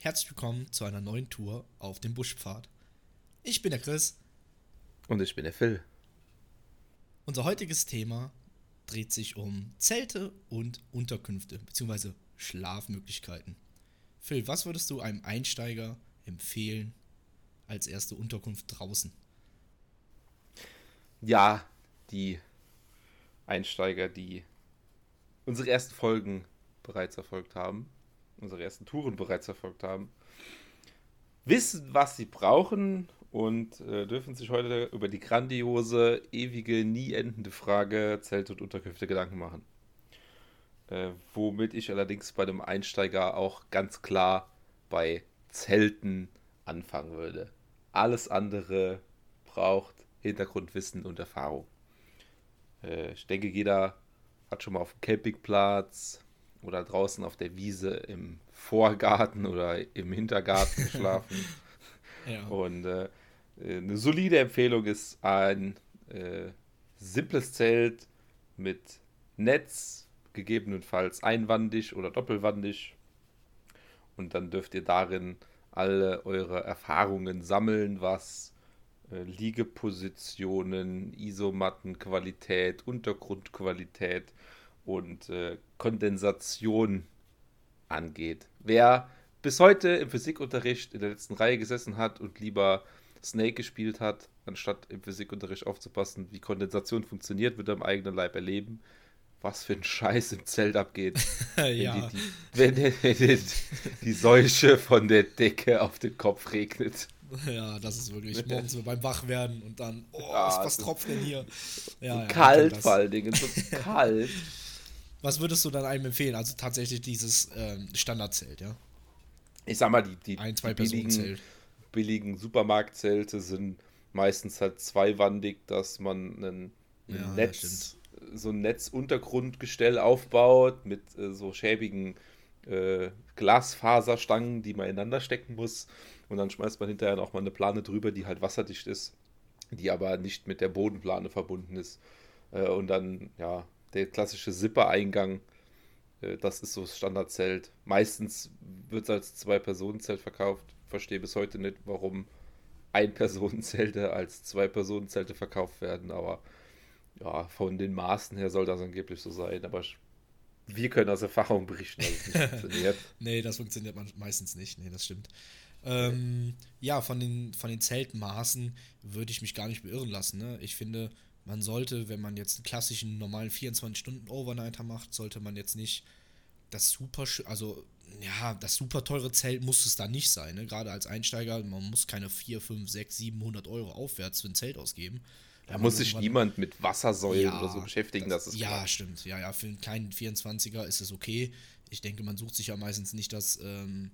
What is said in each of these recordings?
herzlich willkommen zu einer neuen Tour auf dem Buschpfad. Ich bin der Chris. Und ich bin der Phil. Unser heutiges Thema dreht sich um Zelte und Unterkünfte bzw. Schlafmöglichkeiten. Phil, was würdest du einem Einsteiger empfehlen als erste Unterkunft draußen? Ja, die Einsteiger, die unsere ersten Folgen bereits erfolgt haben, unsere ersten Touren bereits erfolgt haben, wissen, was sie brauchen und äh, dürfen sich heute über die grandiose, ewige, nie endende Frage Zelte und Unterkünfte Gedanken machen. Äh, womit ich allerdings bei dem Einsteiger auch ganz klar bei Zelten anfangen würde. Alles andere braucht Hintergrundwissen und Erfahrung. Äh, ich denke, jeder hat schon mal auf dem Campingplatz oder draußen auf der Wiese im Vorgarten oder im Hintergarten geschlafen. ja. Und äh, eine solide Empfehlung ist ein äh, simples Zelt mit Netz, gegebenenfalls einwandig oder doppelwandig. Und dann dürft ihr darin alle eure Erfahrungen sammeln, was äh, Liegepositionen, Isomattenqualität, Untergrundqualität und äh, Kondensation angeht. Wer bis heute im Physikunterricht in der letzten Reihe gesessen hat und lieber Snake gespielt hat, anstatt im Physikunterricht aufzupassen, wie Kondensation funktioniert, wird er im eigenen Leib erleben, was für ein Scheiß im Zelt abgeht. ja. Wenn, die, die, wenn die, die Seuche von der Decke auf den Kopf regnet. Ja, das ist wirklich morgens so beim Wachwerden und dann, oh, ja, was, was tropft denn hier? Ja, ja, kalt vor allen Dingen, so kalt. Was würdest du dann einem empfehlen? Also tatsächlich dieses ähm, Standardzelt, ja? Ich sag mal, die, die, Ein, zwei die billigen, billigen Supermarktzelte sind meistens halt zweiwandig, dass man ein, ein Netz, so ein Netzuntergrundgestell aufbaut mit äh, so schäbigen äh, Glasfaserstangen, die man ineinander stecken muss. Und dann schmeißt man hinterher noch mal eine Plane drüber, die halt wasserdicht ist, die aber nicht mit der Bodenplane verbunden ist. Äh, und dann, ja, der klassische Zipper-Eingang, äh, das ist so das Standardzelt. Meistens wird es als Zwei-Personen-Zelt verkauft. Verstehe bis heute nicht, warum Ein-Personen-Zelte als Zwei-Personen-Zelte verkauft werden, aber ja, von den Maßen her soll das angeblich so sein. Aber wir können aus Erfahrung berichten, dass es nicht funktioniert. nee, das funktioniert meistens nicht. Nee, das stimmt. Ähm, ja, von den, von den Zeltmaßen würde ich mich gar nicht beirren lassen. Ne? Ich finde, man sollte, wenn man jetzt einen klassischen normalen 24-Stunden-Overnighter macht, sollte man jetzt nicht das super, also ja, das super teure Zelt muss es da nicht sein. Ne? Gerade als Einsteiger, man muss keine 4, 5, 6, 700 Euro aufwärts für ein Zelt ausgeben. Da muss sich niemand mit Wassersäulen ja, oder so beschäftigen, das, das ist Ja, klar. stimmt. Ja, ja, für einen kleinen 24er ist es okay. Ich denke, man sucht sich ja meistens nicht das ähm,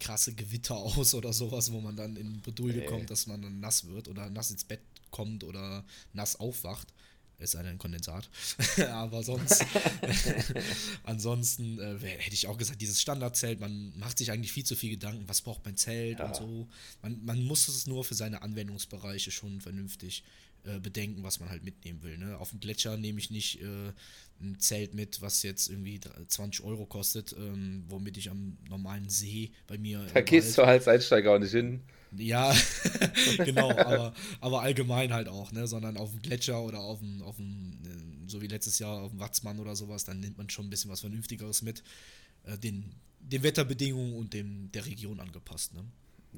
krasse Gewitter aus oder sowas, wo man dann in Bedulde nee. kommt, dass man dann nass wird oder nass ins Bett kommt oder nass aufwacht. Es sei denn Kondensat. Aber sonst, ansonsten äh, hätte ich auch gesagt, dieses Standardzelt, man macht sich eigentlich viel zu viel Gedanken, was braucht mein Zelt ja. und so. Man, man muss es nur für seine Anwendungsbereiche schon vernünftig äh, bedenken, was man halt mitnehmen will. Ne? Auf dem Gletscher nehme ich nicht äh, ein Zelt mit, was jetzt irgendwie 20 Euro kostet, ähm, womit ich am normalen See bei mir. Da gehst du als Einsteiger auch nicht hin. Ja, genau, aber, aber allgemein halt auch, ne? Sondern auf dem Gletscher oder auf dem, auf dem, äh, so wie letztes Jahr auf dem Watzmann oder sowas, dann nimmt man schon ein bisschen was Vernünftigeres mit. Äh, den, den Wetterbedingungen und dem, der Region angepasst, ne?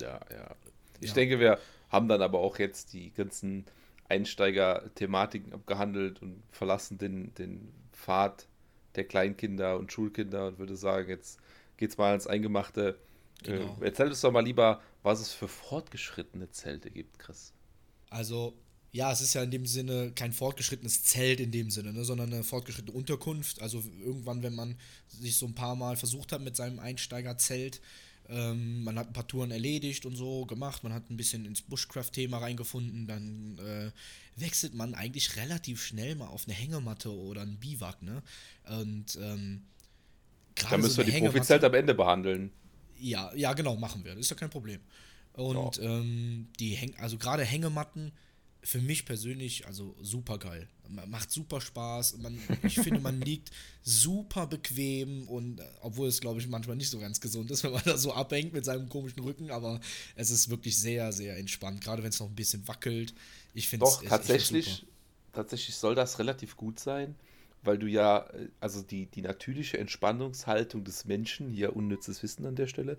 Ja, ja. Ich ja. denke, wir haben dann aber auch jetzt die ganzen Einsteiger-Thematiken abgehandelt und verlassen den, den Pfad der Kleinkinder und Schulkinder und würde sagen, jetzt geht's mal ans Eingemachte. Genau. Äh, erzähl uns doch mal lieber, was es für fortgeschrittene Zelte gibt, Chris. Also, ja, es ist ja in dem Sinne kein fortgeschrittenes Zelt in dem Sinne, ne, sondern eine fortgeschrittene Unterkunft. Also irgendwann, wenn man sich so ein paar Mal versucht hat mit seinem Einsteigerzelt, ähm, man hat ein paar Touren erledigt und so gemacht, man hat ein bisschen ins Bushcraft-Thema reingefunden, dann äh, wechselt man eigentlich relativ schnell mal auf eine Hängematte oder ein Biwak, ne? Und ähm, Da müssen so wir die Profizelt am Ende behandeln. Ja, ja, genau, machen wir. Das ist ja kein Problem. Und ja. ähm, die Häng also gerade Hängematten für mich persönlich, also super geil. Macht super Spaß. Man, ich finde, man liegt super bequem und äh, obwohl es, glaube ich, manchmal nicht so ganz gesund ist, wenn man da so abhängt mit seinem komischen Rücken, aber es ist wirklich sehr, sehr entspannt, gerade wenn es noch ein bisschen wackelt. Ich finde es tatsächlich, tatsächlich soll das relativ gut sein, weil du ja, äh, also die, die natürliche Entspannungshaltung des Menschen, hier unnützes Wissen an der Stelle,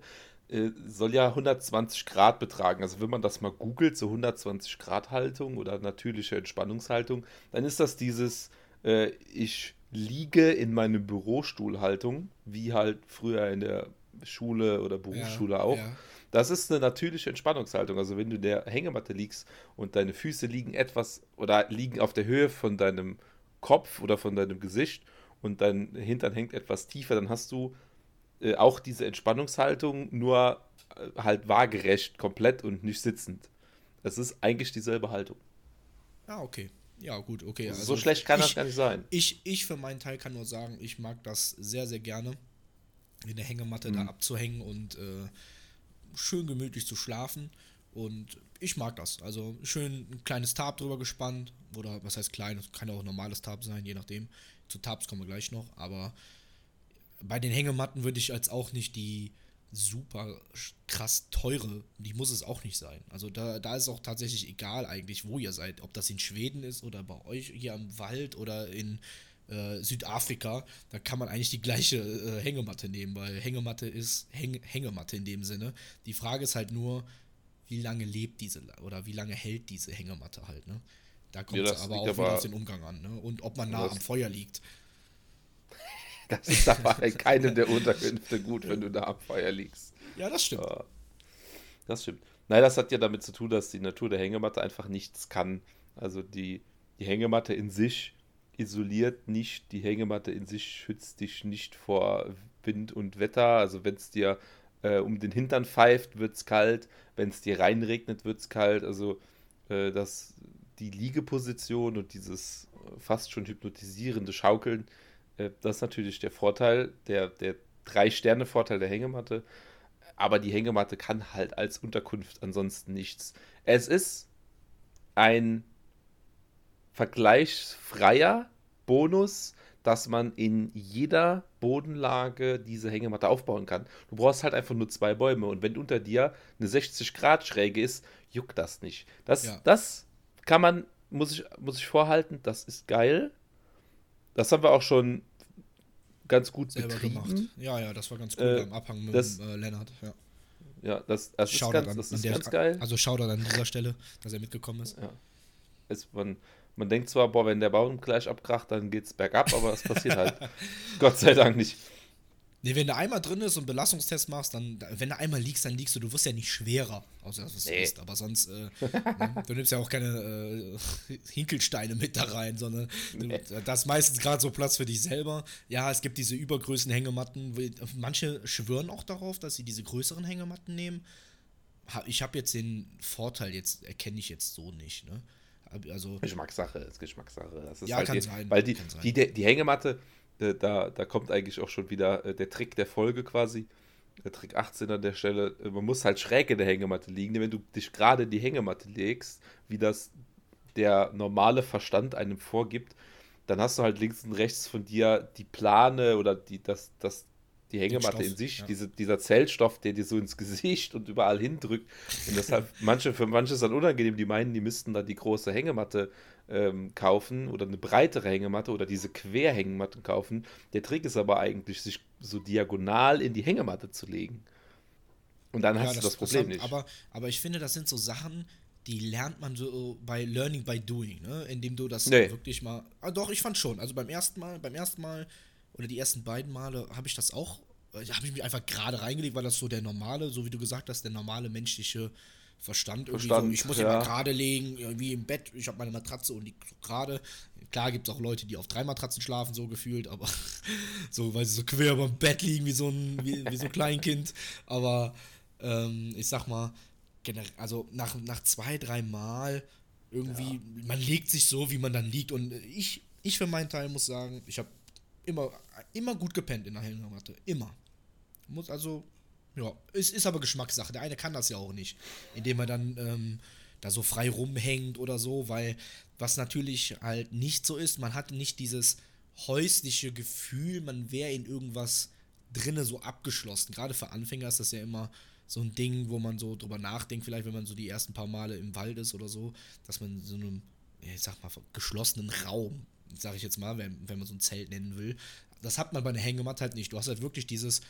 äh, soll ja 120 Grad betragen. Also wenn man das mal googelt, so 120 Grad Haltung oder natürliche Entspannungshaltung, dann ist das dieses, äh, ich liege in meinem Bürostuhlhaltung, wie halt früher in der Schule oder Berufsschule ja, auch. Ja. Das ist eine natürliche Entspannungshaltung. Also wenn du in der Hängematte liegst und deine Füße liegen etwas oder liegen auf der Höhe von deinem Kopf oder von deinem Gesicht und dein Hintern hängt etwas tiefer, dann hast du äh, auch diese Entspannungshaltung, nur äh, halt waagerecht komplett und nicht sitzend. Es ist eigentlich dieselbe Haltung. Ah, okay. Ja, gut, okay. Also, so schlecht kann ich, das gar nicht sein. Ich, ich für meinen Teil kann nur sagen, ich mag das sehr, sehr gerne, in der Hängematte mhm. da abzuhängen und äh, schön gemütlich zu schlafen. Und ich mag das. Also schön ein kleines Tab drüber gespannt. Oder was heißt klein? Kann auch ein normales Tab sein, je nachdem. Zu Tabs kommen wir gleich noch. Aber bei den Hängematten würde ich als auch nicht die super krass teure, die muss es auch nicht sein. Also da, da ist auch tatsächlich egal eigentlich, wo ihr seid. Ob das in Schweden ist oder bei euch hier am Wald oder in äh, Südafrika, da kann man eigentlich die gleiche äh, Hängematte nehmen, weil Hängematte ist Häng Hängematte in dem Sinne. Die Frage ist halt nur, wie lange lebt diese oder wie lange hält diese Hängematte halt, ne? Da kommt es ja, aber auch wieder auf den Umgang an, ne? Und ob man nah am Feuer liegt. Das ist aber in keinem der Unterkünfte gut, wenn du da am Feuer liegst. Ja, das stimmt. Das stimmt. Nein, das hat ja damit zu tun, dass die Natur der Hängematte einfach nichts kann. Also die, die Hängematte in sich isoliert nicht, die Hängematte in sich schützt dich nicht vor Wind und Wetter. Also wenn es dir äh, um den Hintern pfeift, wird es kalt. Wenn es dir reinregnet, wird es kalt. Also äh, das, die Liegeposition und dieses äh, fast schon hypnotisierende Schaukeln äh, das ist natürlich der Vorteil, der, der Drei-Sterne-Vorteil der Hängematte. Aber die Hängematte kann halt als Unterkunft ansonsten nichts. Es ist ein vergleichsfreier Bonus, dass man in jeder Bodenlage diese Hängematte aufbauen kann. Du brauchst halt einfach nur zwei Bäume und wenn unter dir eine 60 Grad Schräge ist, juckt das nicht. Das, ja. das kann man, muss ich, muss ich vorhalten, das ist geil. Das haben wir auch schon ganz gut Selber betrieben. gemacht. Ja, ja, das war ganz cool äh, am Abhang mit das, äh, Lennart. Ja, ja das, das ist, ganz, das ist ganz geil. Also Shoutout an dieser Stelle, dass er mitgekommen ist. Ja. Es, man, man denkt zwar, boah, wenn der Baum gleich abkracht, dann geht's bergab, aber das passiert halt. Gott sei Dank nicht. Nee, wenn du einmal drin ist und Belastungstest machst, dann, wenn du einmal liegst, dann liegst du, du wirst ja nicht schwerer, außer dass du nee. isst, aber sonst, äh, ne, du nimmst ja auch keine äh, Hinkelsteine mit da rein, sondern nee. du, das ist meistens gerade so Platz für dich selber. Ja, es gibt diese übergrößten Hängematten, manche schwören auch darauf, dass sie diese größeren Hängematten nehmen. Ich habe jetzt den Vorteil, jetzt erkenne ich jetzt so nicht, ne? Also, Geschmackssache, ist Geschmackssache. Das ist ja, halt kann die, sein. Weil die, kann sein. Die, die, die Hängematte, da, da kommt eigentlich auch schon wieder äh, der Trick der Folge quasi. Der Trick 18 an der Stelle. Äh, man muss halt schräg in der Hängematte liegen. Wenn du dich gerade in die Hängematte legst, wie das der normale Verstand einem vorgibt, dann hast du halt links und rechts von dir die Plane oder die, das, das, die Hängematte in sich, ja. diese, dieser Zellstoff, der dir so ins Gesicht und überall hindrückt. Und deshalb, manche, für manche ist das unangenehm, die meinen, die müssten da die große Hängematte ähm, kaufen oder eine breitere Hängematte oder diese Querhängematten kaufen. Der Trick ist aber eigentlich, sich so diagonal in die Hängematte zu legen. Und dann ja, hast das, du das Problem nicht. Aber, aber ich finde, das sind so Sachen, die lernt man so bei Learning by Doing, ne? Indem du das nee. wirklich mal. Ah, doch, ich fand schon. Also beim ersten Mal, beim ersten Mal oder die ersten beiden Male habe ich das auch, äh, habe ich mich einfach gerade reingelegt, weil das so der normale, so wie du gesagt hast, der normale menschliche Verstand. Verstand so, ich muss ja. immer gerade legen, irgendwie im Bett, ich habe meine Matratze und die gerade. Klar gibt es auch Leute, die auf drei Matratzen schlafen, so gefühlt, aber so, weil sie so quer beim Bett liegen wie so ein, wie, wie so ein Kleinkind. Aber ähm, ich sag mal, also nach, nach zwei, drei Mal irgendwie, ja. man legt sich so, wie man dann liegt. Und ich, ich für meinen Teil muss sagen, ich habe immer, immer gut gepennt in der Hängematte. Immer. Muss also, ja, es ist aber Geschmackssache. Der eine kann das ja auch nicht. Indem er dann ähm, da so frei rumhängt oder so, weil was natürlich halt nicht so ist, man hat nicht dieses häusliche Gefühl, man wäre in irgendwas drinne so abgeschlossen. Gerade für Anfänger ist das ja immer so ein Ding, wo man so drüber nachdenkt, vielleicht wenn man so die ersten paar Male im Wald ist oder so, dass man in so einem, ich sag mal, geschlossenen Raum, sag ich jetzt mal, wenn, wenn man so ein Zelt nennen will, das hat man bei einer Hängematte halt nicht. Du hast halt wirklich dieses,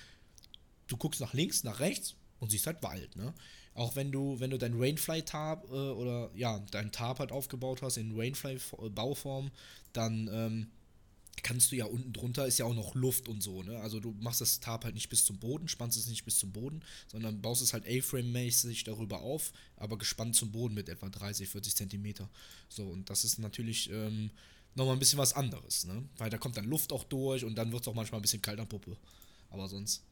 du guckst nach links, nach rechts und siehst halt Wald, ne? Auch wenn du, wenn du dein Rainfly-Tarp äh, oder ja, dein Tarp halt aufgebaut hast in Rainfly-Bauform, dann ähm, kannst du ja unten drunter ist ja auch noch Luft und so, ne? Also du machst das Tarp halt nicht bis zum Boden, spannst es nicht bis zum Boden, sondern baust es halt A-Frame-mäßig darüber auf, aber gespannt zum Boden mit etwa 30, 40 Zentimeter. So, und das ist natürlich ähm, nochmal ein bisschen was anderes, ne? Weil da kommt dann Luft auch durch und dann wird es auch manchmal ein bisschen kalt am Puppe. Aber sonst,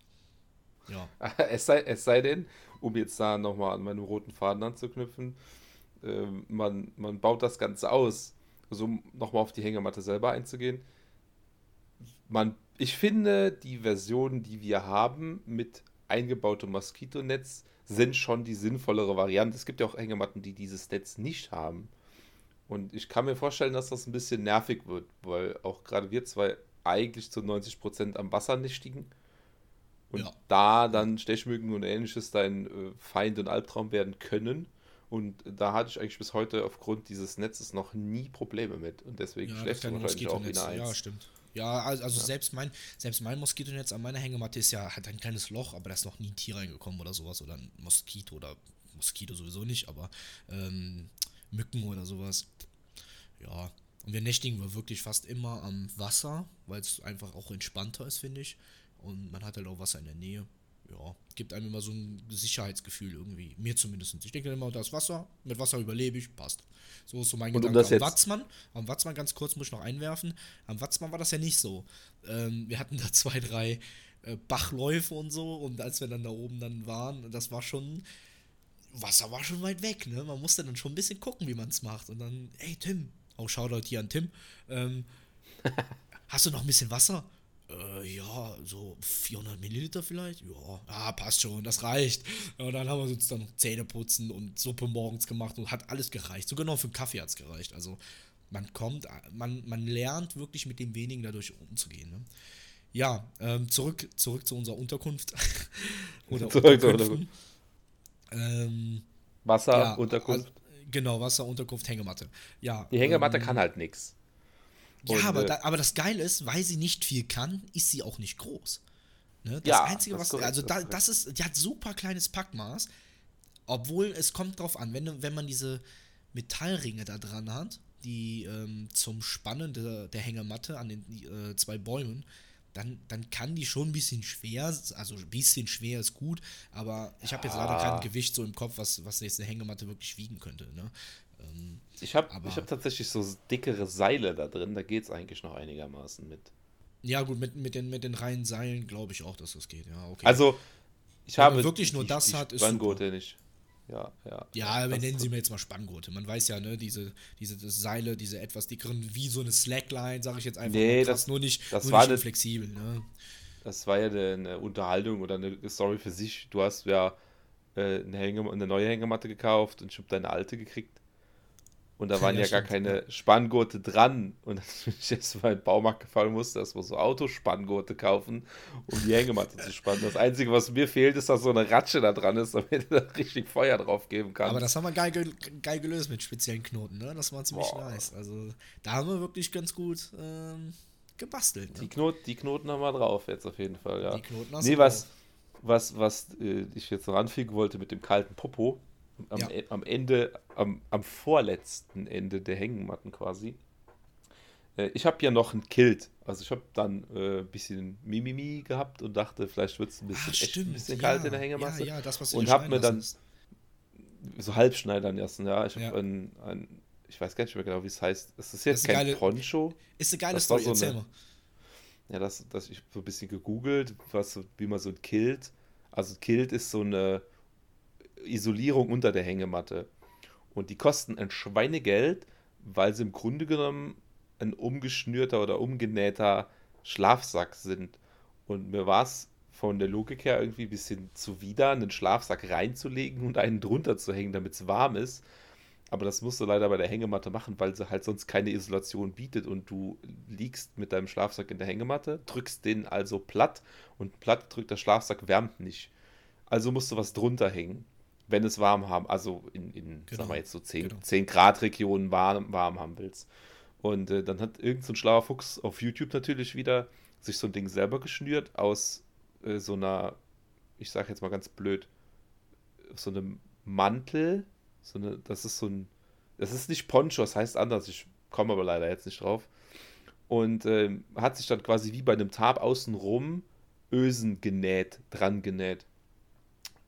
ja. es, sei, es sei denn, um jetzt da nochmal an meinen roten Faden anzuknüpfen, äh, man, man baut das Ganze aus, also um nochmal auf die Hängematte selber einzugehen man, ich finde, die Versionen, die wir haben mit eingebautem Moskitonetz, sind schon die sinnvollere Variante. Es gibt ja auch Hängematten, die dieses Netz nicht haben. Und ich kann mir vorstellen, dass das ein bisschen nervig wird, weil auch gerade wir zwei eigentlich zu 90% am Wasser nichtigen. Und ja. da dann Stechmücken und ähnliches dein äh, Feind und Albtraum werden können. Und da hatte ich eigentlich bis heute aufgrund dieses Netzes noch nie Probleme mit. Und deswegen ja, schläfst du wahrscheinlich auch wieder eins. Ja, stimmt. Ja, also, also ja. selbst mein, selbst mein Moskitonetz an meiner Hängematte ist ja, hat ein kleines Loch, aber da ist noch nie ein Tier reingekommen oder sowas. Oder ein Moskito oder Moskito sowieso nicht, aber ähm, Mücken oder sowas. Ja. Und wir nächtigen wirklich fast immer am Wasser, weil es einfach auch entspannter ist, finde ich. Und man hat halt auch Wasser in der Nähe ja, gibt einem immer so ein Sicherheitsgefühl irgendwie. Mir zumindest. Ich denke immer, da ist Wasser, mit Wasser überlebe ich, passt. So ist so mein und Gedanke. Um am Watzmann, am Watzmann ganz kurz muss ich noch einwerfen. Am Watzmann war das ja nicht so. Ähm, wir hatten da zwei, drei äh, Bachläufe und so und als wir dann da oben dann waren, das war schon, Wasser war schon weit weg, ne? Man musste dann schon ein bisschen gucken, wie man es macht. Und dann, ey Tim, auch Shoutout hier an Tim, ähm, hast du noch ein bisschen Wasser? Äh, ja, so 400 Milliliter vielleicht? Ja, ja, passt schon, das reicht. Und dann haben wir uns dann noch Zähne putzen und Suppe morgens gemacht und hat alles gereicht. Sogar noch für einen Kaffee hat es gereicht. Also man kommt, man, man lernt wirklich mit dem wenigen dadurch umzugehen. Ne? Ja, ähm, zurück, zurück zu unserer Unterkunft. Oder zurück zur Unterkunft. Ähm, Wasser, ja, Unterkunft. Also, genau, Wasser, Unterkunft, Hängematte. Ja, Die Hängematte ähm, kann halt nichts. Ja, und, aber, äh, da, aber das Geile ist, weil sie nicht viel kann, ist sie auch nicht groß. Ne? Das ja, Einzige, was. Korrekt, also, da, das ist. Die hat super kleines Packmaß. Obwohl, es kommt drauf an, wenn, wenn man diese Metallringe da dran hat, die ähm, zum Spannen der, der Hängematte an den äh, zwei Bäumen, dann, dann kann die schon ein bisschen schwer, also ein bisschen schwer ist gut, aber ich habe jetzt leider kein Gewicht so im Kopf, was, was jetzt eine Hängematte wirklich wiegen könnte. Ne? Ähm, ich habe hab tatsächlich so dickere Seile da drin, da geht es eigentlich noch einigermaßen mit. Ja, gut, mit, mit, den, mit den reinen Seilen glaube ich auch, dass das geht. Ja, okay. Also, ich Wenn habe. wirklich nur die, das die hat, ist. Spanngurte nicht. Ja, ja. Ja, wir nennen sie mir jetzt mal Spanngurte. Man weiß ja, ne, diese, diese Seile, diese etwas dickeren, wie so eine Slackline, sage ich jetzt einfach. Nee, das, nur nicht, das nur war nicht flexibel, ne? Das war ja eine Unterhaltung oder eine Story für sich. Du hast ja äh, eine, eine neue Hängematte gekauft und ich habe deine alte gekriegt. Und da waren ja, ja gar keine Spanngurte dran. Und als ich jetzt mal in den Baumarkt gefallen musste, erstmal so Autospanngurte kaufen, um die Hängematte zu spannen. Das Einzige, was mir fehlt, ist, dass so eine Ratsche da dran ist, damit du da richtig Feuer drauf geben kannst. Aber das haben wir geil, geil gelöst mit speziellen Knoten, ne? Das war ziemlich Boah. nice. Also da haben wir wirklich ganz gut ähm, gebastelt. Ne? Die, Knot, die Knoten haben wir drauf jetzt auf jeden Fall, ja. Die Knoten hast nee, was, was, was äh, ich jetzt noch anfügen wollte mit dem kalten Popo, am, ja. E, am Ende, am, am vorletzten Ende der Hängematten quasi. Äh, ich habe ja noch ein Kilt. Also ich habe dann äh, ein bisschen Mimimi gehabt und dachte, vielleicht wird es ein bisschen, ah, echt ein bisschen kalt ja, in der Hängematte. Ja, ja, das, was und habe mir dann ist. so halb schneidern lassen. Ja, ich habe ein, ein, ich weiß gar nicht mehr genau, wie es heißt. Es ist jetzt ist kein geile, Poncho. Ist eine geile das Story, so erzähl eine, mal. Ja, das, das ich so ein bisschen gegoogelt, was, wie man so ein Kilt. Also Kilt ist so eine Isolierung unter der Hängematte. Und die kosten ein Schweinegeld, weil sie im Grunde genommen ein umgeschnürter oder umgenähter Schlafsack sind. Und mir war es von der Logik her irgendwie ein bisschen zuwider, einen Schlafsack reinzulegen und einen drunter zu hängen, damit es warm ist. Aber das musst du leider bei der Hängematte machen, weil sie halt sonst keine Isolation bietet und du liegst mit deinem Schlafsack in der Hängematte, drückst den also platt und platt drückt der Schlafsack, wärmt nicht. Also musst du was drunter hängen, wenn es warm haben, also in, in genau. sagen wir jetzt so 10, genau. 10 Grad Regionen warm, warm haben willst. Und äh, dann hat irgendein so schlauer Fuchs auf YouTube natürlich wieder sich so ein Ding selber geschnürt aus äh, so einer, ich sag jetzt mal ganz blöd, so einem Mantel, so eine, das ist so ein, das ist nicht Poncho, das heißt anders, ich komme aber leider jetzt nicht drauf. Und äh, hat sich dann quasi wie bei einem Tarp außenrum Ösen genäht, dran genäht.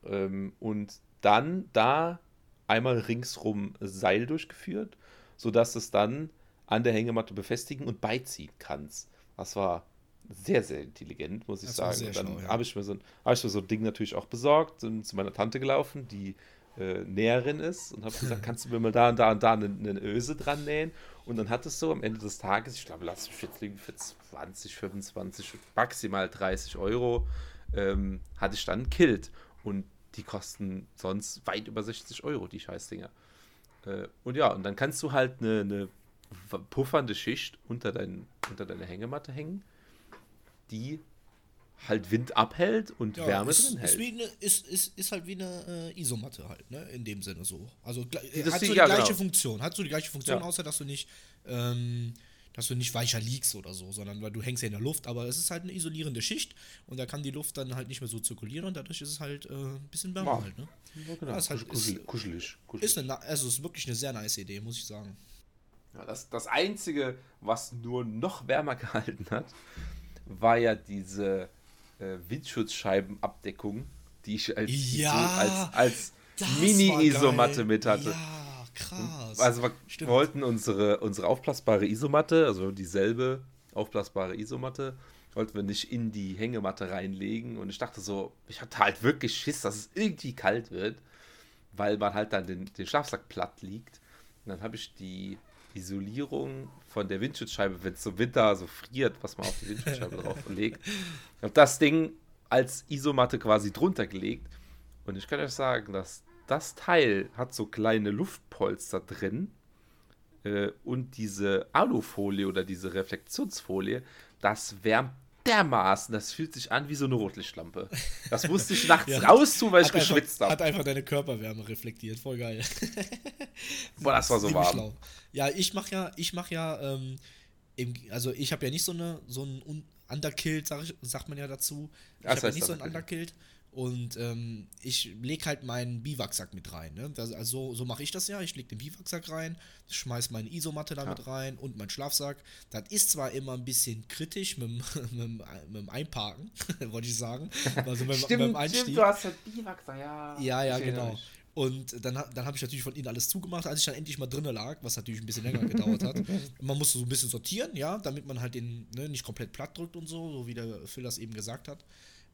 Ähm, und dann da einmal ringsrum Seil durchgeführt, sodass es dann an der Hängematte befestigen und beiziehen kannst. Das war sehr, sehr intelligent, muss ich das sagen. dann ja. habe ich, mir so ein, hab ich mir so ein Ding natürlich auch besorgt und zu meiner Tante gelaufen, die äh, Näherin ist und habe gesagt, kannst du mir mal da und da und da eine, eine Öse dran nähen? Und dann hat es so am Ende des Tages, ich glaube, lass mich jetzt liegen für 20, 25, maximal 30 Euro, ähm, hatte ich dann ein Kilt. Und die kosten sonst weit über 60 Euro, die Scheißdinger. Äh, und ja, und dann kannst du halt eine, eine puffernde Schicht unter, dein, unter deine Hängematte hängen, die halt Wind abhält und ja, Wärme ist, drin hält. Ist, eine, ist, ist, ist, halt wie eine äh, Isomatte halt, ne? In dem Sinne so. Also das hat so die ja, gleiche genau. Funktion. Hat so die gleiche Funktion, ja. außer dass du nicht, ähm, dass du nicht weicher liegst oder so, sondern weil du hängst ja in der Luft, aber es ist halt eine isolierende Schicht und da kann die Luft dann halt nicht mehr so zirkulieren und dadurch ist es halt äh, ein bisschen wärmer ja. halt, ne? Ja, genau. Ja, ist halt, kuschelig, ist, kuschelig, kuschelig. Ist eine, also ist wirklich eine sehr nice Idee, muss ich sagen. Ja, das, das Einzige, was nur noch wärmer gehalten hat, war ja diese äh, Windschutzscheibenabdeckung, die ich als, ja, als, als Mini-Isomatte mit hatte. Ja, krass. Also wir Stimmt. wollten unsere, unsere aufblasbare Isomatte, also dieselbe aufblasbare Isomatte, wollten wir nicht in die Hängematte reinlegen. Und ich dachte so, ich hatte halt wirklich Schiss, dass es irgendwie kalt wird, weil man halt dann den, den Schlafsack platt liegt. Und dann habe ich die Isolierung von der Windschutzscheibe, wenn es so Winter so friert, was man auf die Windschutzscheibe drauf legt. Ich habe das Ding als Isomatte quasi drunter gelegt. Und ich kann euch sagen, dass das Teil hat so kleine Luftpolster drin. Äh, und diese Alufolie oder diese Reflektionsfolie, das wärmt dermaßen, das fühlt sich an wie so eine Rotlichtlampe. Das musste ich nachts ja, raus tun, weil ich geschwitzt habe. Hat einfach deine Körperwärme reflektiert, voll geil. Boah, das war so warm. Schlau. Ja, ich mach ja, ich mach ja, ähm, im, also ich habe ja nicht so eine, so ein Underkilt, sag ich, sagt man ja dazu. Ich habe ja nicht so ein Underkilt. Und ähm, ich lege halt meinen Biwaksack mit rein. Ne? Das, also so mache ich das ja. Ich lege den Biwaksack rein, schmeiß meine Isomatte damit ja. rein und meinen Schlafsack. Das ist zwar immer ein bisschen kritisch mit, mit, mit dem Einparken, wollte ich sagen. Also mit, stimmt, mit dem Einstieg. Stimmt, du hast halt Biwaksack, ja. Ja, ja, genau. Und dann, dann habe ich natürlich von innen alles zugemacht, als ich dann endlich mal drinnen lag, was natürlich ein bisschen länger gedauert hat. Man musste so ein bisschen sortieren, ja, damit man halt den ne, nicht komplett platt drückt und so, so wie der Phil das eben gesagt hat.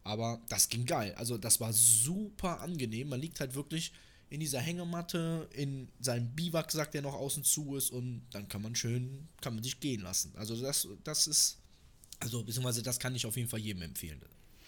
Aber das ging geil. Also das war super angenehm. Man liegt halt wirklich in dieser Hängematte, in seinem Biwaksack, der noch außen zu ist und dann kann man schön, kann man sich gehen lassen. Also das, das ist, also beziehungsweise das kann ich auf jeden Fall jedem empfehlen.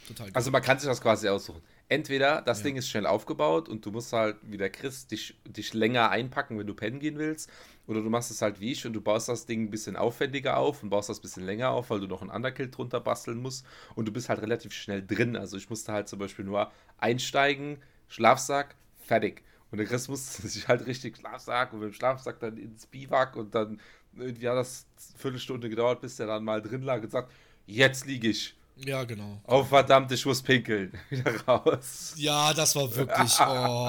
Total geil. Also man kann sich das quasi aussuchen. Entweder das ja. Ding ist schnell aufgebaut und du musst halt, wie der Chris, dich, dich länger einpacken, wenn du pennen gehen willst. Oder du machst es halt wie ich und du baust das Ding ein bisschen aufwendiger auf und baust das ein bisschen länger auf, weil du noch einen Underkill drunter basteln musst. Und du bist halt relativ schnell drin. Also ich musste halt zum Beispiel nur einsteigen, Schlafsack, fertig. Und der Chris musste sich halt richtig Schlafsack und mit dem Schlafsack dann ins Biwak und dann irgendwie hat das eine Viertelstunde gedauert, bis der dann mal drin lag und sagt, jetzt liege ich. Ja, genau. Oh, verdammt, ich muss pinkeln. Wieder raus. Ja, das war wirklich, oh,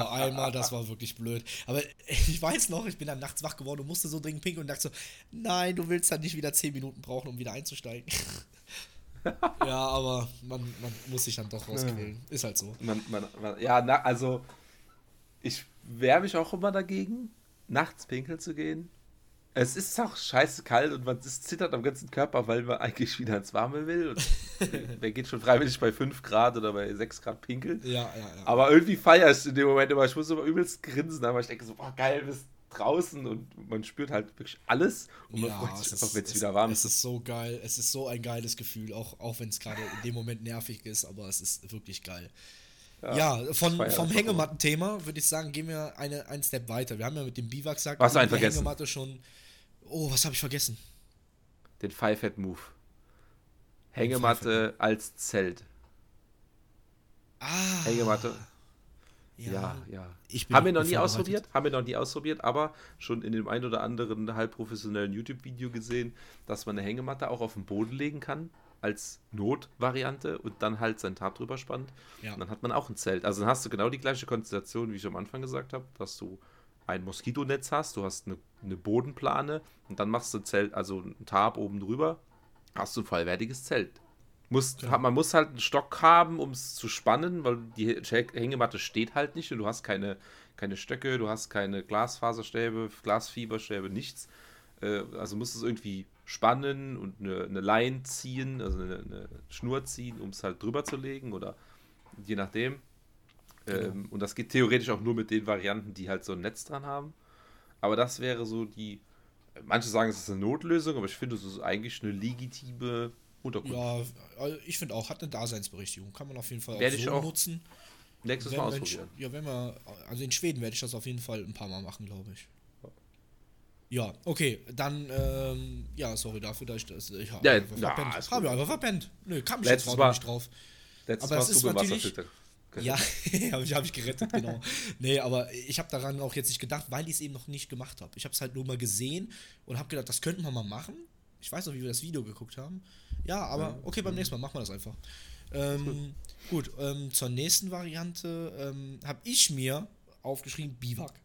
einmal, das war wirklich blöd. Aber ich weiß noch, ich bin dann nachts wach geworden und musste so dringend pinkeln und dachte so, nein, du willst dann nicht wieder 10 Minuten brauchen, um wieder einzusteigen. ja, aber man, man muss sich dann doch rausquälen. Ist halt so. Man, man, ja, na, also ich wehre mich auch immer dagegen, nachts pinkeln zu gehen. Es ist auch scheiße kalt und man zittert am ganzen Körper, weil man eigentlich wieder ins Warme will. Und wer geht schon freiwillig bei 5 Grad oder bei 6 Grad pinkeln? Ja, ja, ja. Aber irgendwie feier ich in dem Moment immer. Ich muss immer übelst grinsen, aber ich denke so, boah, geil, bist draußen und man spürt halt wirklich alles und man ja, freut sich einfach, wenn es wieder warm ist. Es ist so geil, es ist so ein geiles Gefühl, auch, auch wenn es gerade in dem Moment nervig ist, aber es ist wirklich geil. Ja, ja von, vom Hängematten-Thema würde ich sagen, gehen wir eine, einen Step weiter. Wir haben ja mit dem Biwak gesagt, was die? Hängematte schon. Oh, was habe ich vergessen? Den Five-Head-Move. Hängematte als Zelt. Ah. Hängematte. Ja, ja. ja. Haben wir noch nie ausprobiert, haben wir noch nie ausprobiert, aber schon in dem ein oder anderen halbprofessionellen YouTube-Video gesehen, dass man eine Hängematte auch auf den Boden legen kann als Notvariante und dann halt sein Tab drüber spannt. Ja. Und dann hat man auch ein Zelt. Also dann hast du genau die gleiche Konstellation, wie ich am Anfang gesagt habe, dass du ein Moskitonetz hast, du hast eine, eine Bodenplane und dann machst du ein Zelt, also ein Tab oben drüber, hast du ein vollwertiges Zelt. Muss, ja. Man muss halt einen Stock haben, um es zu spannen, weil die Hängematte steht halt nicht und du hast keine, keine Stöcke, du hast keine Glasfaserstäbe, Glasfieberstäbe, nichts. Äh, also musst du es irgendwie spannen und eine, eine Line ziehen, also eine, eine Schnur ziehen, um es halt drüber zu legen oder je nachdem. Genau. Ähm, und das geht theoretisch auch nur mit den Varianten, die halt so ein Netz dran haben. Aber das wäre so die. Manche sagen, es ist eine Notlösung, aber ich finde, es ist eigentlich eine legitime Unterkunft. Ja, also ich finde auch, hat eine Daseinsberechtigung. Kann man auf jeden Fall auch werde so auch nutzen. Nächstes wenn, Mal ausprobieren. Wenn, ja, wenn wir, also in Schweden werde ich das auf jeden Fall ein paar Mal machen, glaube ich. Ja, okay, dann, ähm, ja, sorry dafür, dass ich das, ich habe ja, einfach na, verpennt. Habe ich einfach verpennt. Nö, kam ich jetzt Mal, nicht drauf. Letztes aber Mal ist natürlich, ja, habe ich, hab ich gerettet, genau. nee, aber ich habe daran auch jetzt nicht gedacht, weil ich es eben noch nicht gemacht habe. Ich habe es halt nur mal gesehen und habe gedacht, das könnten wir mal machen. Ich weiß noch, wie wir das Video geguckt haben. Ja, aber okay, beim nächsten Mal machen wir das einfach. Ähm, gut, ähm, zur nächsten Variante ähm, habe ich mir aufgeschrieben Biwak.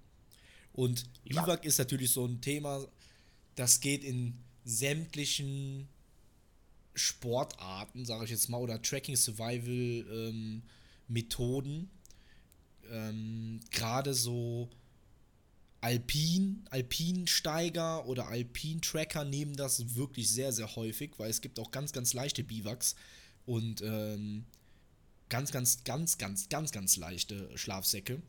Und ja. Biwak ist natürlich so ein Thema, das geht in sämtlichen Sportarten, sage ich jetzt mal, oder Tracking Survival ähm, Methoden. Ähm, Gerade so Alpin, Alpinsteiger oder Alpin-Tracker nehmen das wirklich sehr, sehr häufig, weil es gibt auch ganz, ganz leichte Biwaks und ähm, ganz, ganz, ganz, ganz, ganz, ganz leichte Schlafsäcke.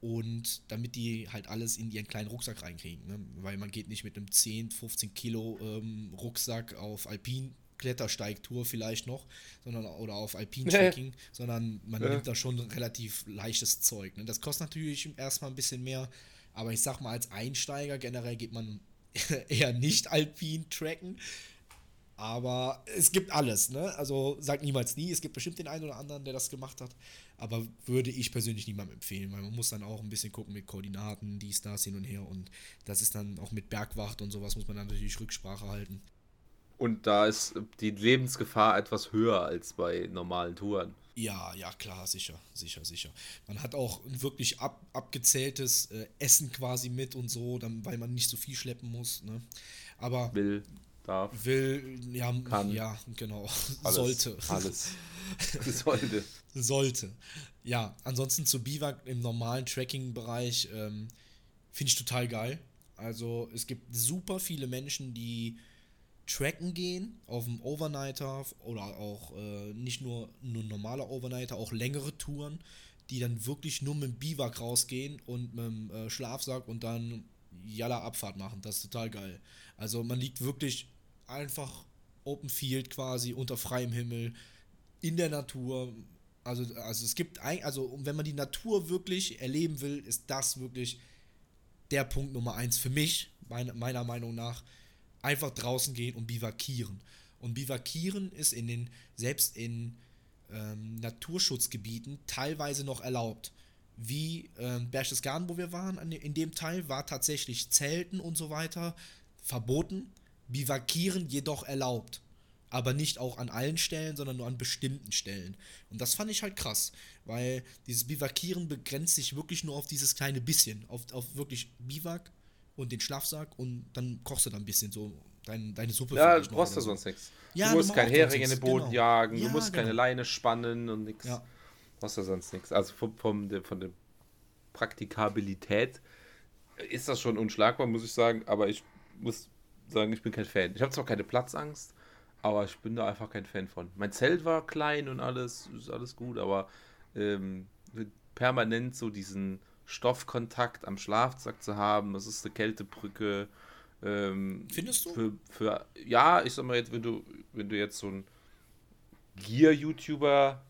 Und damit die halt alles in ihren kleinen Rucksack reinkriegen. Ne? Weil man geht nicht mit einem 10, 15 Kilo ähm, Rucksack auf Alpin Klettersteigtour vielleicht noch, sondern oder auf Alpin-Trekking, sondern man ja. nimmt da schon relativ leichtes Zeug. Ne? Das kostet natürlich erstmal ein bisschen mehr, aber ich sag mal, als Einsteiger generell geht man eher nicht alpin tracken. Aber es gibt alles, ne? Also sag niemals nie. Es gibt bestimmt den einen oder anderen, der das gemacht hat. Aber würde ich persönlich niemandem empfehlen, weil man muss dann auch ein bisschen gucken mit Koordinaten, dies, das, hin und her. Und das ist dann auch mit Bergwacht und sowas muss man dann natürlich Rücksprache halten. Und da ist die Lebensgefahr etwas höher als bei normalen Touren. Ja, ja, klar, sicher, sicher, sicher. Man hat auch ein wirklich ab, abgezähltes äh, Essen quasi mit und so, dann, weil man nicht so viel schleppen muss. Ne? Aber will, darf, will, ja, kann, ja, genau, alles, sollte. Alles. sollte. sollte. Ja, ansonsten zu Biwak im normalen Tracking-Bereich ähm, finde ich total geil. Also es gibt super viele Menschen, die tracken gehen auf dem Overnighter oder auch äh, nicht nur ein normaler Overnighter, auch längere Touren, die dann wirklich nur mit dem Biwak rausgehen und mit dem äh, Schlafsack und dann Jalla Abfahrt machen. Das ist total geil. Also man liegt wirklich einfach Open Field quasi unter freiem Himmel in der Natur. Also, also es gibt ein, also wenn man die Natur wirklich erleben will, ist das wirklich der Punkt Nummer eins für mich, meine, meiner Meinung nach einfach draußen gehen und bivakieren. Und bivakieren ist in den, selbst in ähm, Naturschutzgebieten teilweise noch erlaubt. Wie ähm, Berchtesgaden, wo wir waren, in dem Teil war tatsächlich Zelten und so weiter verboten, bivakieren jedoch erlaubt. Aber nicht auch an allen Stellen, sondern nur an bestimmten Stellen. Und das fand ich halt krass, weil dieses Bivakieren begrenzt sich wirklich nur auf dieses kleine bisschen, auf, auf wirklich Biwak, und den Schlafsack und dann kochst du da ein bisschen so dein, deine Suppe. Ja, du brauchst ja so. sonst nichts. Ja, du musst kein Hering in den Boden genau. jagen, ja, du musst genau. keine Leine spannen und nichts. Ja. Brauchst du sonst nichts. Also vom, vom, von der Praktikabilität ist das schon unschlagbar, muss ich sagen, aber ich muss sagen, ich bin kein Fan. Ich habe zwar keine Platzangst, aber ich bin da einfach kein Fan von. Mein Zelt war klein und alles, ist alles gut, aber ähm, permanent so diesen Stoffkontakt am Schlafsack zu haben. Das ist eine Kältebrücke. Ähm, Findest du? Für, für, ja, ich sag mal jetzt, wenn du, wenn du jetzt so ein Gear-YouTuber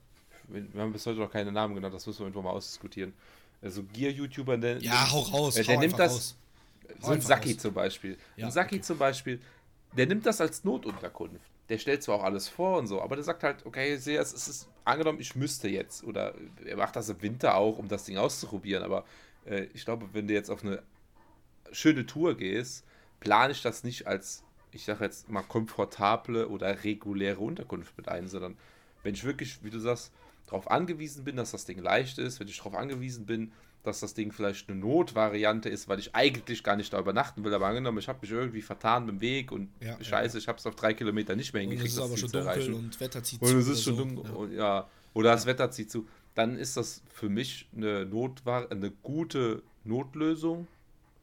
wir haben bis heute noch keine Namen genannt, das müssen wir irgendwann mal ausdiskutieren. Also Gear-YouTuber, der. Ja, hau raus. Der, der nimmt das. Raus. So ein Saki zum Beispiel. Ja, ein Saki okay. zum Beispiel, der nimmt das als Notunterkunft. Der stellt zwar auch alles vor und so, aber der sagt halt, okay, sehe, es ist angenommen, ich müsste jetzt. Oder er macht das im Winter auch, um das Ding auszuprobieren. Aber äh, ich glaube, wenn du jetzt auf eine schöne Tour gehst, plane ich das nicht als, ich sage jetzt mal, komfortable oder reguläre Unterkunft mit ein, sondern wenn ich wirklich, wie du sagst, darauf angewiesen bin, dass das Ding leicht ist, wenn ich darauf angewiesen bin, dass das Ding vielleicht eine Notvariante ist, weil ich eigentlich gar nicht da übernachten will, aber angenommen, ich habe mich irgendwie vertan dem Weg und ja, scheiße, ja. ich habe es auf drei Kilometer nicht mehr hingekriegt. Und es ist aber schon dunkel und Wetter zieht und zu. Und es ist schon so. dunkel, ja. Und, ja. Oder das Wetter zieht zu. Dann ist das für mich eine, Notvar eine gute Notlösung,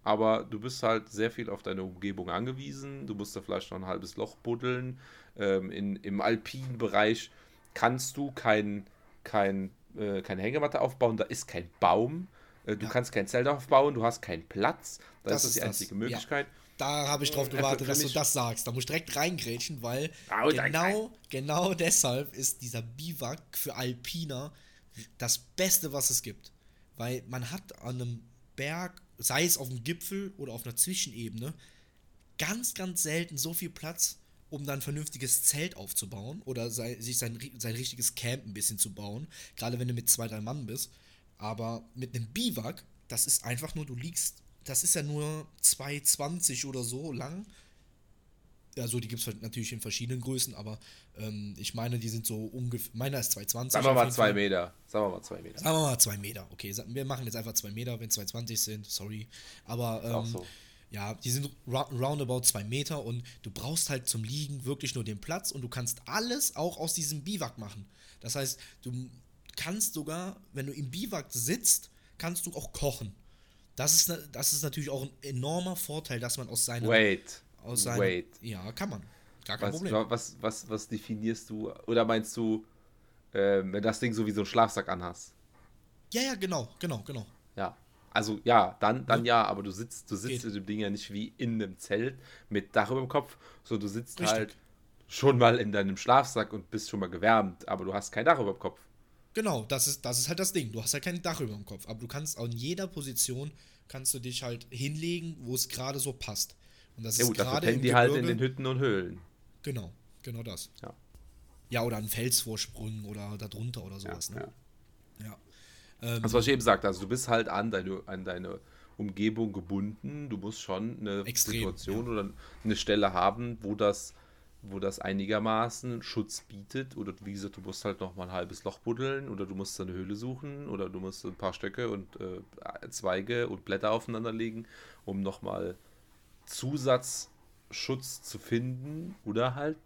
aber du bist halt sehr viel auf deine Umgebung angewiesen. Du musst da vielleicht noch ein halbes Loch buddeln. Ähm, in, Im alpinen Bereich kannst du kein, kein, äh, keine Hängematte aufbauen, da ist kein Baum. Äh, du ja. kannst kein Zelt aufbauen, du hast keinen Platz. Das, das ist die einzige das. Möglichkeit. Ja. Da habe ich drauf äh, gewartet, dass du das sagst. Da muss ich direkt reingrätschen, weil oh, genau, genau deshalb ist dieser Biwak für Alpiner das Beste, was es gibt. Weil man hat an einem Berg, sei es auf dem Gipfel oder auf einer Zwischenebene, ganz, ganz selten so viel Platz, um dann ein vernünftiges Zelt aufzubauen oder sei, sich sein, sein richtiges Camp ein bisschen zu bauen. Gerade wenn du mit zwei, drei Mann bist. Aber mit einem Biwak, das ist einfach nur, du liegst, das ist ja nur 2,20 oder so lang. Also die gibt es halt natürlich in verschiedenen Größen, aber ähm, ich meine, die sind so ungefähr, meiner ist 2,20. Sagen wir mal 2 Meter. Sagen wir mal 2 Meter. Sagen wir mal 2 Meter, okay. Wir machen jetzt einfach 2 Meter, wenn 2,20 sind, sorry. Aber ähm, so. ja, die sind roundabout 2 Meter und du brauchst halt zum Liegen wirklich nur den Platz und du kannst alles auch aus diesem Biwak machen. Das heißt, du kannst sogar, wenn du im Biwak sitzt, kannst du auch kochen. Das ist, das ist natürlich auch ein enormer Vorteil, dass man aus seiner. Wait. Aus seinem, Wait. Ja, kann man. Gar kein was, Problem. Was, was, was definierst du? Oder meinst du, äh, wenn das Ding so wie so ein Schlafsack anhast? Ja, ja, genau, genau, genau. Ja. Also ja, dann, dann ja, ja aber du sitzt, du sitzt in dem Ding ja nicht wie in einem Zelt mit Dach über dem Kopf, so du sitzt Richtig. halt schon mal in deinem Schlafsack und bist schon mal gewärmt, aber du hast kein Dach über dem Kopf. Genau, das ist, das ist halt das Ding. Du hast halt kein Dach über dem Kopf, aber du kannst auch in jeder Position kannst du dich halt hinlegen, wo es gerade so passt. Und das ja, ist gerade die Gebirge, halt in den Hütten und Höhlen. Genau, genau das. Ja. Ja, oder an Felsvorsprüngen oder darunter oder sowas, ja, ne? Ja. ja. Ähm, das, was ich eben sagte, also du bist halt an deine, an deine Umgebung gebunden. Du musst schon eine extrem, Situation ja. oder eine Stelle haben, wo das wo das einigermaßen Schutz bietet. Oder wie gesagt, du musst halt noch mal ein halbes Loch buddeln oder du musst eine Höhle suchen oder du musst ein paar Stöcke und äh, Zweige und Blätter aufeinander legen, um noch mal Zusatzschutz zu finden oder halt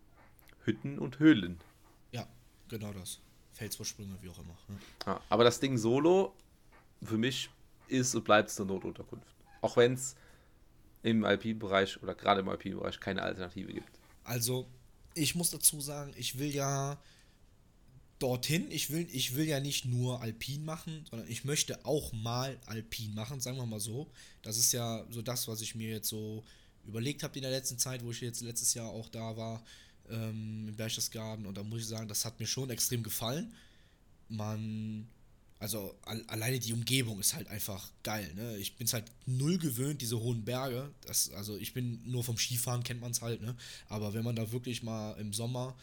Hütten und Höhlen. Ja, genau das. Felsvorsprünge, wie auch immer. Ne? Ja, aber das Ding Solo für mich ist und bleibt es eine Notunterkunft. Auch wenn es im Alpinbereich oder gerade im Alpinbereich keine Alternative gibt. Also, ich muss dazu sagen, ich will ja dorthin, ich will, ich will ja nicht nur Alpin machen, sondern ich möchte auch mal Alpin machen, sagen wir mal so. Das ist ja so das, was ich mir jetzt so überlegt habe in der letzten Zeit, wo ich jetzt letztes Jahr auch da war, ähm, im Berchtesgaden. Und da muss ich sagen, das hat mir schon extrem gefallen. Man also alleine die Umgebung ist halt einfach geil. Ne? Ich bin es halt null gewöhnt, diese hohen Berge. Das, also ich bin nur vom Skifahren, kennt man es halt. Ne? Aber wenn man da wirklich mal im Sommer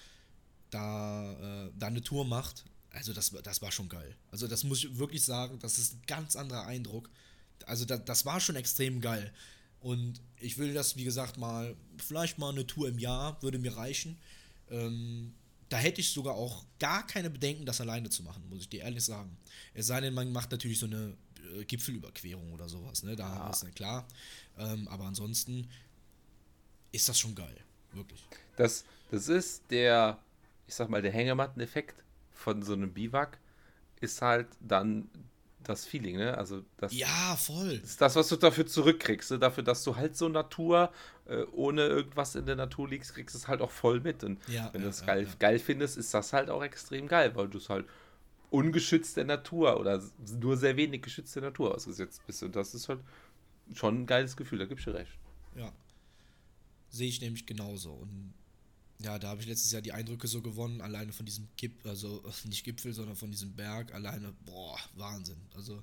da, äh, da eine Tour macht, also das, das war schon geil. Also das muss ich wirklich sagen, das ist ein ganz anderer Eindruck. Also da, das war schon extrem geil. Und ich will das, wie gesagt, mal, vielleicht mal eine Tour im Jahr würde mir reichen. Ähm, da hätte ich sogar auch gar keine Bedenken, das alleine zu machen, muss ich dir ehrlich sagen. Es sei denn, man macht natürlich so eine äh, Gipfelüberquerung oder sowas, ne? Da ja. ist ja klar. Ähm, aber ansonsten ist das schon geil, wirklich. Das, das ist der, ich sag mal, der Hängematten-Effekt von so einem Biwak ist halt dann das Feeling, ne? Also das, ja, voll. Das ist das, was du dafür zurückkriegst, ne? dafür, dass du halt so Natur äh, ohne irgendwas in der Natur liegst, kriegst du es halt auch voll mit. Und ja, wenn ja, du es geil, ja. geil findest, ist das halt auch extrem geil, weil du es halt ungeschützte Natur oder nur sehr wenig geschützte Natur ausgesetzt bist. Und das ist halt schon ein geiles Gefühl, da gibst du recht. Ja. Sehe ich nämlich genauso. Und Ja, da habe ich letztes Jahr die Eindrücke so gewonnen, alleine von diesem Gipfel, also nicht Gipfel, sondern von diesem Berg, alleine, boah, Wahnsinn. Also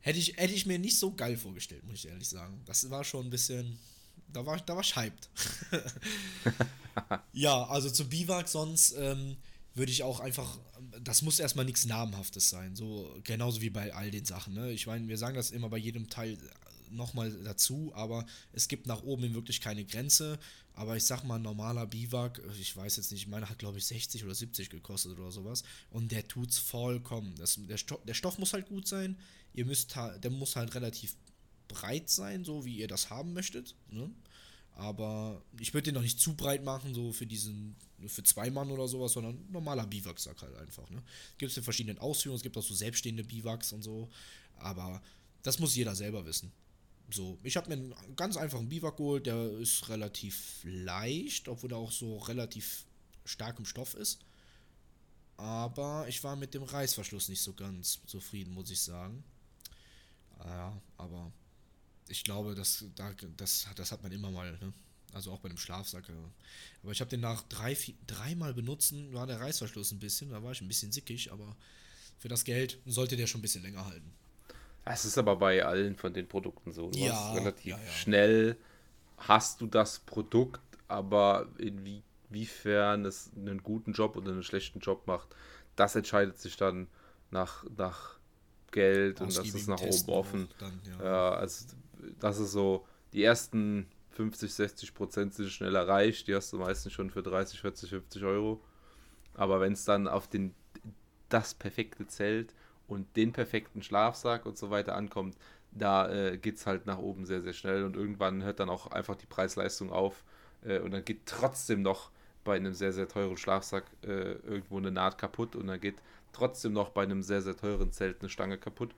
hätte ich, hätte ich mir nicht so geil vorgestellt, muss ich ehrlich sagen. Das war schon ein bisschen, da war, da war ich hyped. ja, also zu Biwak sonst ähm, würde ich auch einfach, das muss erstmal nichts Namenhaftes sein, so genauso wie bei all den Sachen. Ne? Ich meine, wir sagen das immer bei jedem Teil nochmal dazu, aber es gibt nach oben hin wirklich keine Grenze. Aber ich sag mal, ein normaler Biwak, ich weiß jetzt nicht, meine hat glaube ich 60 oder 70 gekostet oder sowas. Und der tut's vollkommen. Das, der, Stoff, der Stoff muss halt gut sein. Ihr müsst der muss halt relativ breit sein, so wie ihr das haben möchtet. Ne? Aber ich würde den noch nicht zu breit machen, so für diesen, für zwei Mann oder sowas, sondern normaler Biwaksack halt einfach. Ne? Gibt es in verschiedenen Ausführungen, es gibt auch so selbststehende Biwaks und so. Aber das muss jeder selber wissen. So, ich habe mir einen ganz einfachen Biwak geholt, der ist relativ leicht, obwohl er auch so relativ stark im Stoff ist. Aber ich war mit dem Reißverschluss nicht so ganz zufrieden, muss ich sagen. Ja, aber ich glaube, das, das, das hat man immer mal, ne? Also auch bei einem Schlafsack. Aber ich habe den nach drei, vier, dreimal benutzen, war der Reißverschluss ein bisschen, da war ich ein bisschen sickig, aber für das Geld sollte der schon ein bisschen länger halten. Es ist aber bei allen von den Produkten so. Ja, relativ ja, ja. schnell hast du das Produkt, aber inwiefern es einen guten Job oder einen schlechten Job macht, das entscheidet sich dann nach, nach Geld und das ist nach oben offen. Dann, ja. also das ist so, die ersten 50, 60 Prozent sind schnell erreicht, die hast du meistens schon für 30, 40, 50 Euro. Aber wenn es dann auf den, das perfekte Zelt und den perfekten Schlafsack und so weiter ankommt, da äh, geht es halt nach oben sehr, sehr schnell und irgendwann hört dann auch einfach die Preisleistung auf äh, und dann geht trotzdem noch bei einem sehr, sehr teuren Schlafsack äh, irgendwo eine Naht kaputt und dann geht trotzdem noch bei einem sehr, sehr teuren Zelt eine Stange kaputt,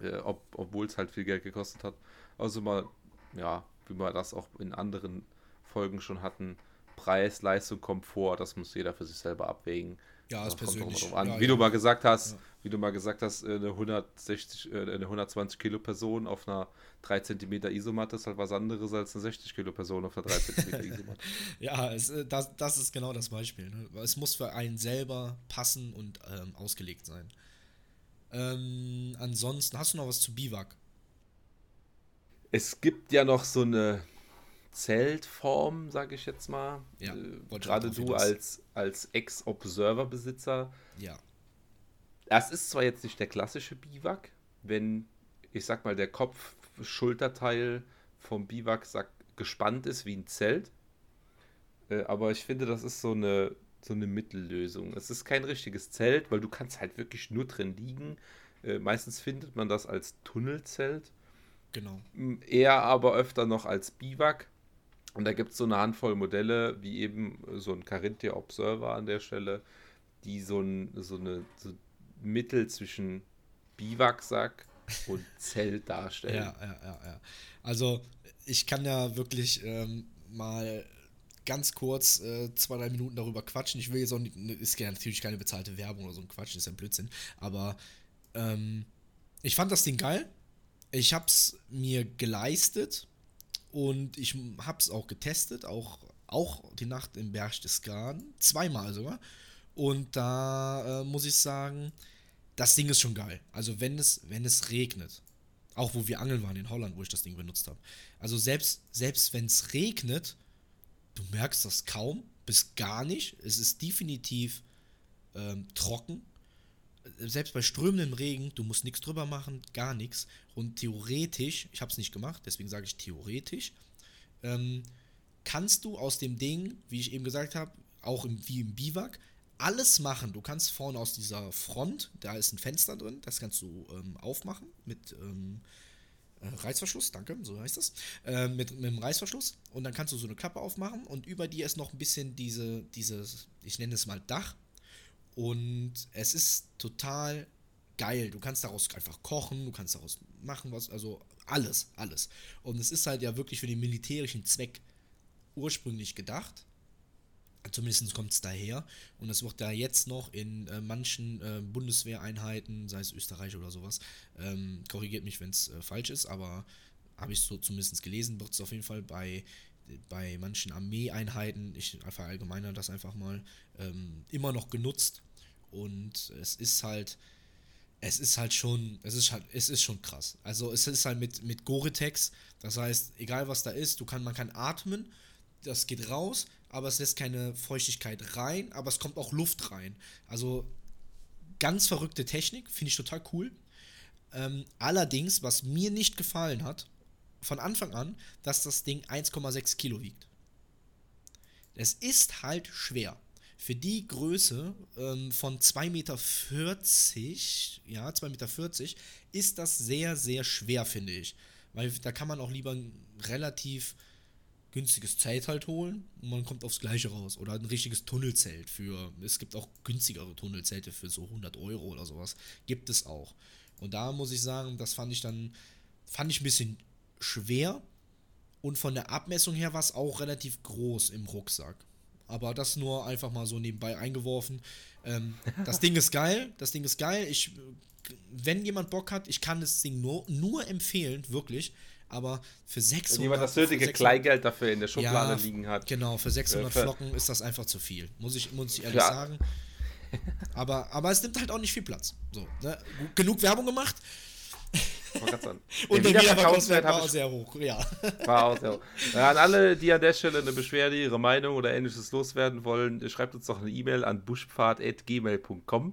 äh, ob, obwohl es halt viel Geld gekostet hat. Also mal, ja, wie wir das auch in anderen Folgen schon hatten, Preis, Leistung, Komfort, das muss jeder für sich selber abwägen. Ja, ist persönlich. An. Ja, wie ja. du mal gesagt hast, ja. wie du mal gesagt hast, äh, eine 160, äh, eine 120 Kilo Person auf einer 3 cm Isomatte ist halt was anderes als eine 60 Kilo Person auf einer 3 cm Isomatte. ja, es, äh, das, das ist genau das Beispiel. Ne? Es muss für einen selber passen und ähm, ausgelegt sein. Ähm, ansonsten, hast du noch was zu Biwak? Es gibt ja noch so eine Zeltform, sage ich jetzt mal. Ja, äh, Gerade du als, als Ex-Observer-Besitzer. Ja. Das ist zwar jetzt nicht der klassische Biwak, wenn, ich sag mal, der Kopf-Schulterteil vom Biwaksack gespannt ist wie ein Zelt. Äh, aber ich finde, das ist so eine, so eine Mittellösung. Es ist kein richtiges Zelt, weil du kannst halt wirklich nur drin liegen. Äh, meistens findet man das als Tunnelzelt. Genau. Eher aber öfter noch als Biwak. Und da gibt es so eine Handvoll Modelle, wie eben so ein Carinthia Observer an der Stelle, die so, ein, so eine so Mittel zwischen Biwaksack und Zelt darstellen. Ja, ja, ja, ja. Also ich kann ja wirklich ähm, mal ganz kurz äh, zwei, drei Minuten darüber quatschen. Ich will jetzt auch nicht, ne, ist ja natürlich keine bezahlte Werbung oder so ein Quatsch, ist ja ein Blödsinn. Aber ähm, ich fand das Ding geil. Ich hab's mir geleistet und ich habe es auch getestet, auch, auch die Nacht im Berchtesgaden, zweimal sogar. Und da äh, muss ich sagen, das Ding ist schon geil. Also wenn es, wenn es regnet, auch wo wir angeln waren in Holland, wo ich das Ding benutzt habe. Also selbst, selbst wenn es regnet, du merkst das kaum, bis gar nicht. Es ist definitiv ähm, trocken selbst bei strömendem Regen, du musst nichts drüber machen, gar nichts. Und theoretisch, ich habe es nicht gemacht, deswegen sage ich theoretisch, ähm, kannst du aus dem Ding, wie ich eben gesagt habe, auch im, wie im Biwak, alles machen. Du kannst vorne aus dieser Front, da ist ein Fenster drin, das kannst du ähm, aufmachen mit ähm, äh, Reißverschluss, danke, so heißt das, äh, mit, mit dem Reißverschluss. Und dann kannst du so eine Klappe aufmachen und über dir ist noch ein bisschen diese, dieses, ich nenne es mal Dach, und es ist total geil. Du kannst daraus einfach kochen, du kannst daraus machen was, also alles, alles. Und es ist halt ja wirklich für den militärischen Zweck ursprünglich gedacht. Zumindest kommt es daher. Und es wird da jetzt noch in äh, manchen äh, Bundeswehreinheiten, sei es Österreich oder sowas, ähm, korrigiert mich, wenn es äh, falsch ist, aber habe ich so zumindest gelesen, wird es auf jeden Fall bei bei manchen Armeeeinheiten, ich verallgemeine das einfach mal, ähm, immer noch genutzt. Und es ist halt, es ist halt schon, es ist halt, es ist schon krass. Also es ist halt mit, mit Gore-Tex, das heißt, egal was da ist, du kann, man kann atmen, das geht raus, aber es lässt keine Feuchtigkeit rein, aber es kommt auch Luft rein. Also ganz verrückte Technik, finde ich total cool. Ähm, allerdings, was mir nicht gefallen hat, von Anfang an, dass das Ding 1,6 Kilo wiegt. Es ist halt schwer. Für die Größe ähm, von 2,40 Meter, ja, 2,40 Meter, ist das sehr, sehr schwer, finde ich. Weil da kann man auch lieber ein relativ günstiges Zelt halt holen und man kommt aufs Gleiche raus. Oder ein richtiges Tunnelzelt für, es gibt auch günstigere Tunnelzelte für so 100 Euro oder sowas. Gibt es auch. Und da muss ich sagen, das fand ich dann, fand ich ein bisschen schwer. Und von der Abmessung her war es auch relativ groß im Rucksack. Aber das nur einfach mal so nebenbei eingeworfen. Ähm, das Ding ist geil. Das Ding ist geil. Ich, wenn jemand Bock hat, ich kann das Ding nur, nur empfehlen, wirklich. Aber für 600 Wenn jemand das nötige 600, Kleingeld dafür in der Schublade ja, liegen hat. Genau, für 600 äh, für, Flocken ist das einfach zu viel. Muss ich, muss ich ehrlich sagen. Aber, aber es nimmt halt auch nicht viel Platz. So, ne? Genug Werbung gemacht. Und der, der Wiederverkaufswert war auch sehr hoch, ja. War auch sehr hoch. An alle, die an der Stelle eine Beschwerde, ihre Meinung oder ähnliches loswerden wollen, schreibt uns doch eine E-Mail an buschpfad.gmail.com.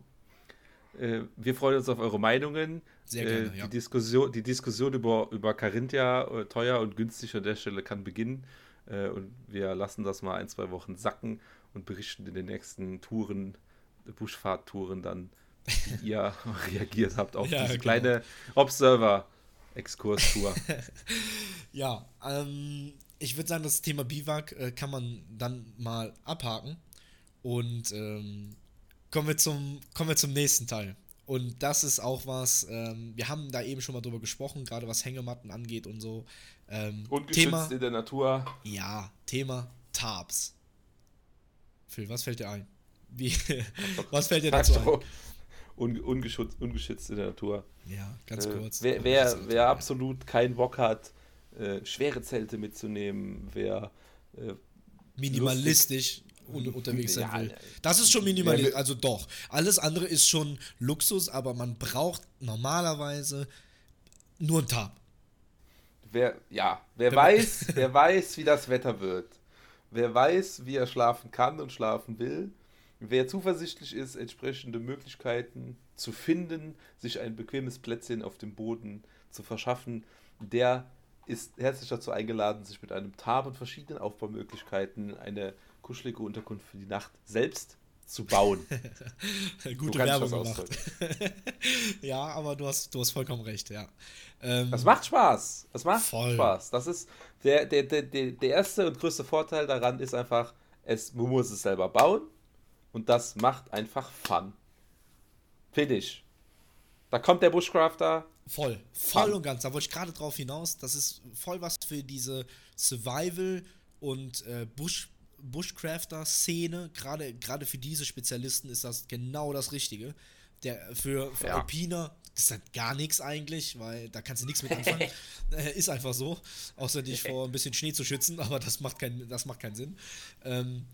Äh, wir freuen uns auf eure Meinungen. Sehr gerne, äh, die, ja. Diskussion, die Diskussion über, über Carinthia, äh, teuer und günstig an der Stelle, kann beginnen. und wir lassen das mal ein, zwei Wochen sacken und berichten in den nächsten Touren, Buschfahrttouren dann wie ihr reagiert habt auf ja, diese genau. kleine Observer-Exkurstour. ja, ähm, ich würde sagen, das Thema Biwak äh, kann man dann mal abhaken. Und ähm, kommen, wir zum, kommen wir zum nächsten Teil. Und das ist auch was, ähm, wir haben da eben schon mal drüber gesprochen, gerade was Hängematten angeht und so. Ähm, Ungeschützt Thema, in der Natur. Ja, Thema Tarps. Phil, was fällt dir ein? Wie, was fällt dir dazu ein? Un, ungeschützt, ungeschützt in der Natur. Ja, ganz äh, kurz. Wer, wer, wer absolut keinen Bock hat, äh, schwere Zelte mitzunehmen, wer äh, minimalistisch lustig, unterwegs sein will. Das ist schon minimalistisch, also doch. Alles andere ist schon Luxus, aber man braucht normalerweise nur ein Tab. Wer, ja, wer weiß, wer weiß, wie das Wetter wird. Wer weiß, wie er schlafen kann und schlafen will Wer zuversichtlich ist, entsprechende Möglichkeiten zu finden, sich ein bequemes Plätzchen auf dem Boden zu verschaffen, der ist herzlich dazu eingeladen, sich mit einem Tab und verschiedenen Aufbaumöglichkeiten eine kuschelige Unterkunft für die Nacht selbst zu bauen. Gute Werbung gemacht. ja, aber du hast, du hast vollkommen recht, ja. Ähm, das macht Spaß. Das macht voll. Spaß. Das ist der, der, der, der erste und größte Vorteil daran ist einfach, es, man muss es selber bauen und das macht einfach Fun. Finde ich. Da kommt der Bushcrafter. Voll, voll Fun. und ganz. Da wollte ich gerade drauf hinaus. Das ist voll was für diese Survival- und äh, Bush Bushcrafter-Szene, gerade, gerade für diese Spezialisten ist das genau das Richtige. Der, für für ja. Alpiner ist das gar nichts eigentlich, weil da kannst du nichts mit anfangen. äh, ist einfach so. Außer dich vor ein bisschen Schnee zu schützen, aber das macht, kein, das macht keinen Sinn. Ähm,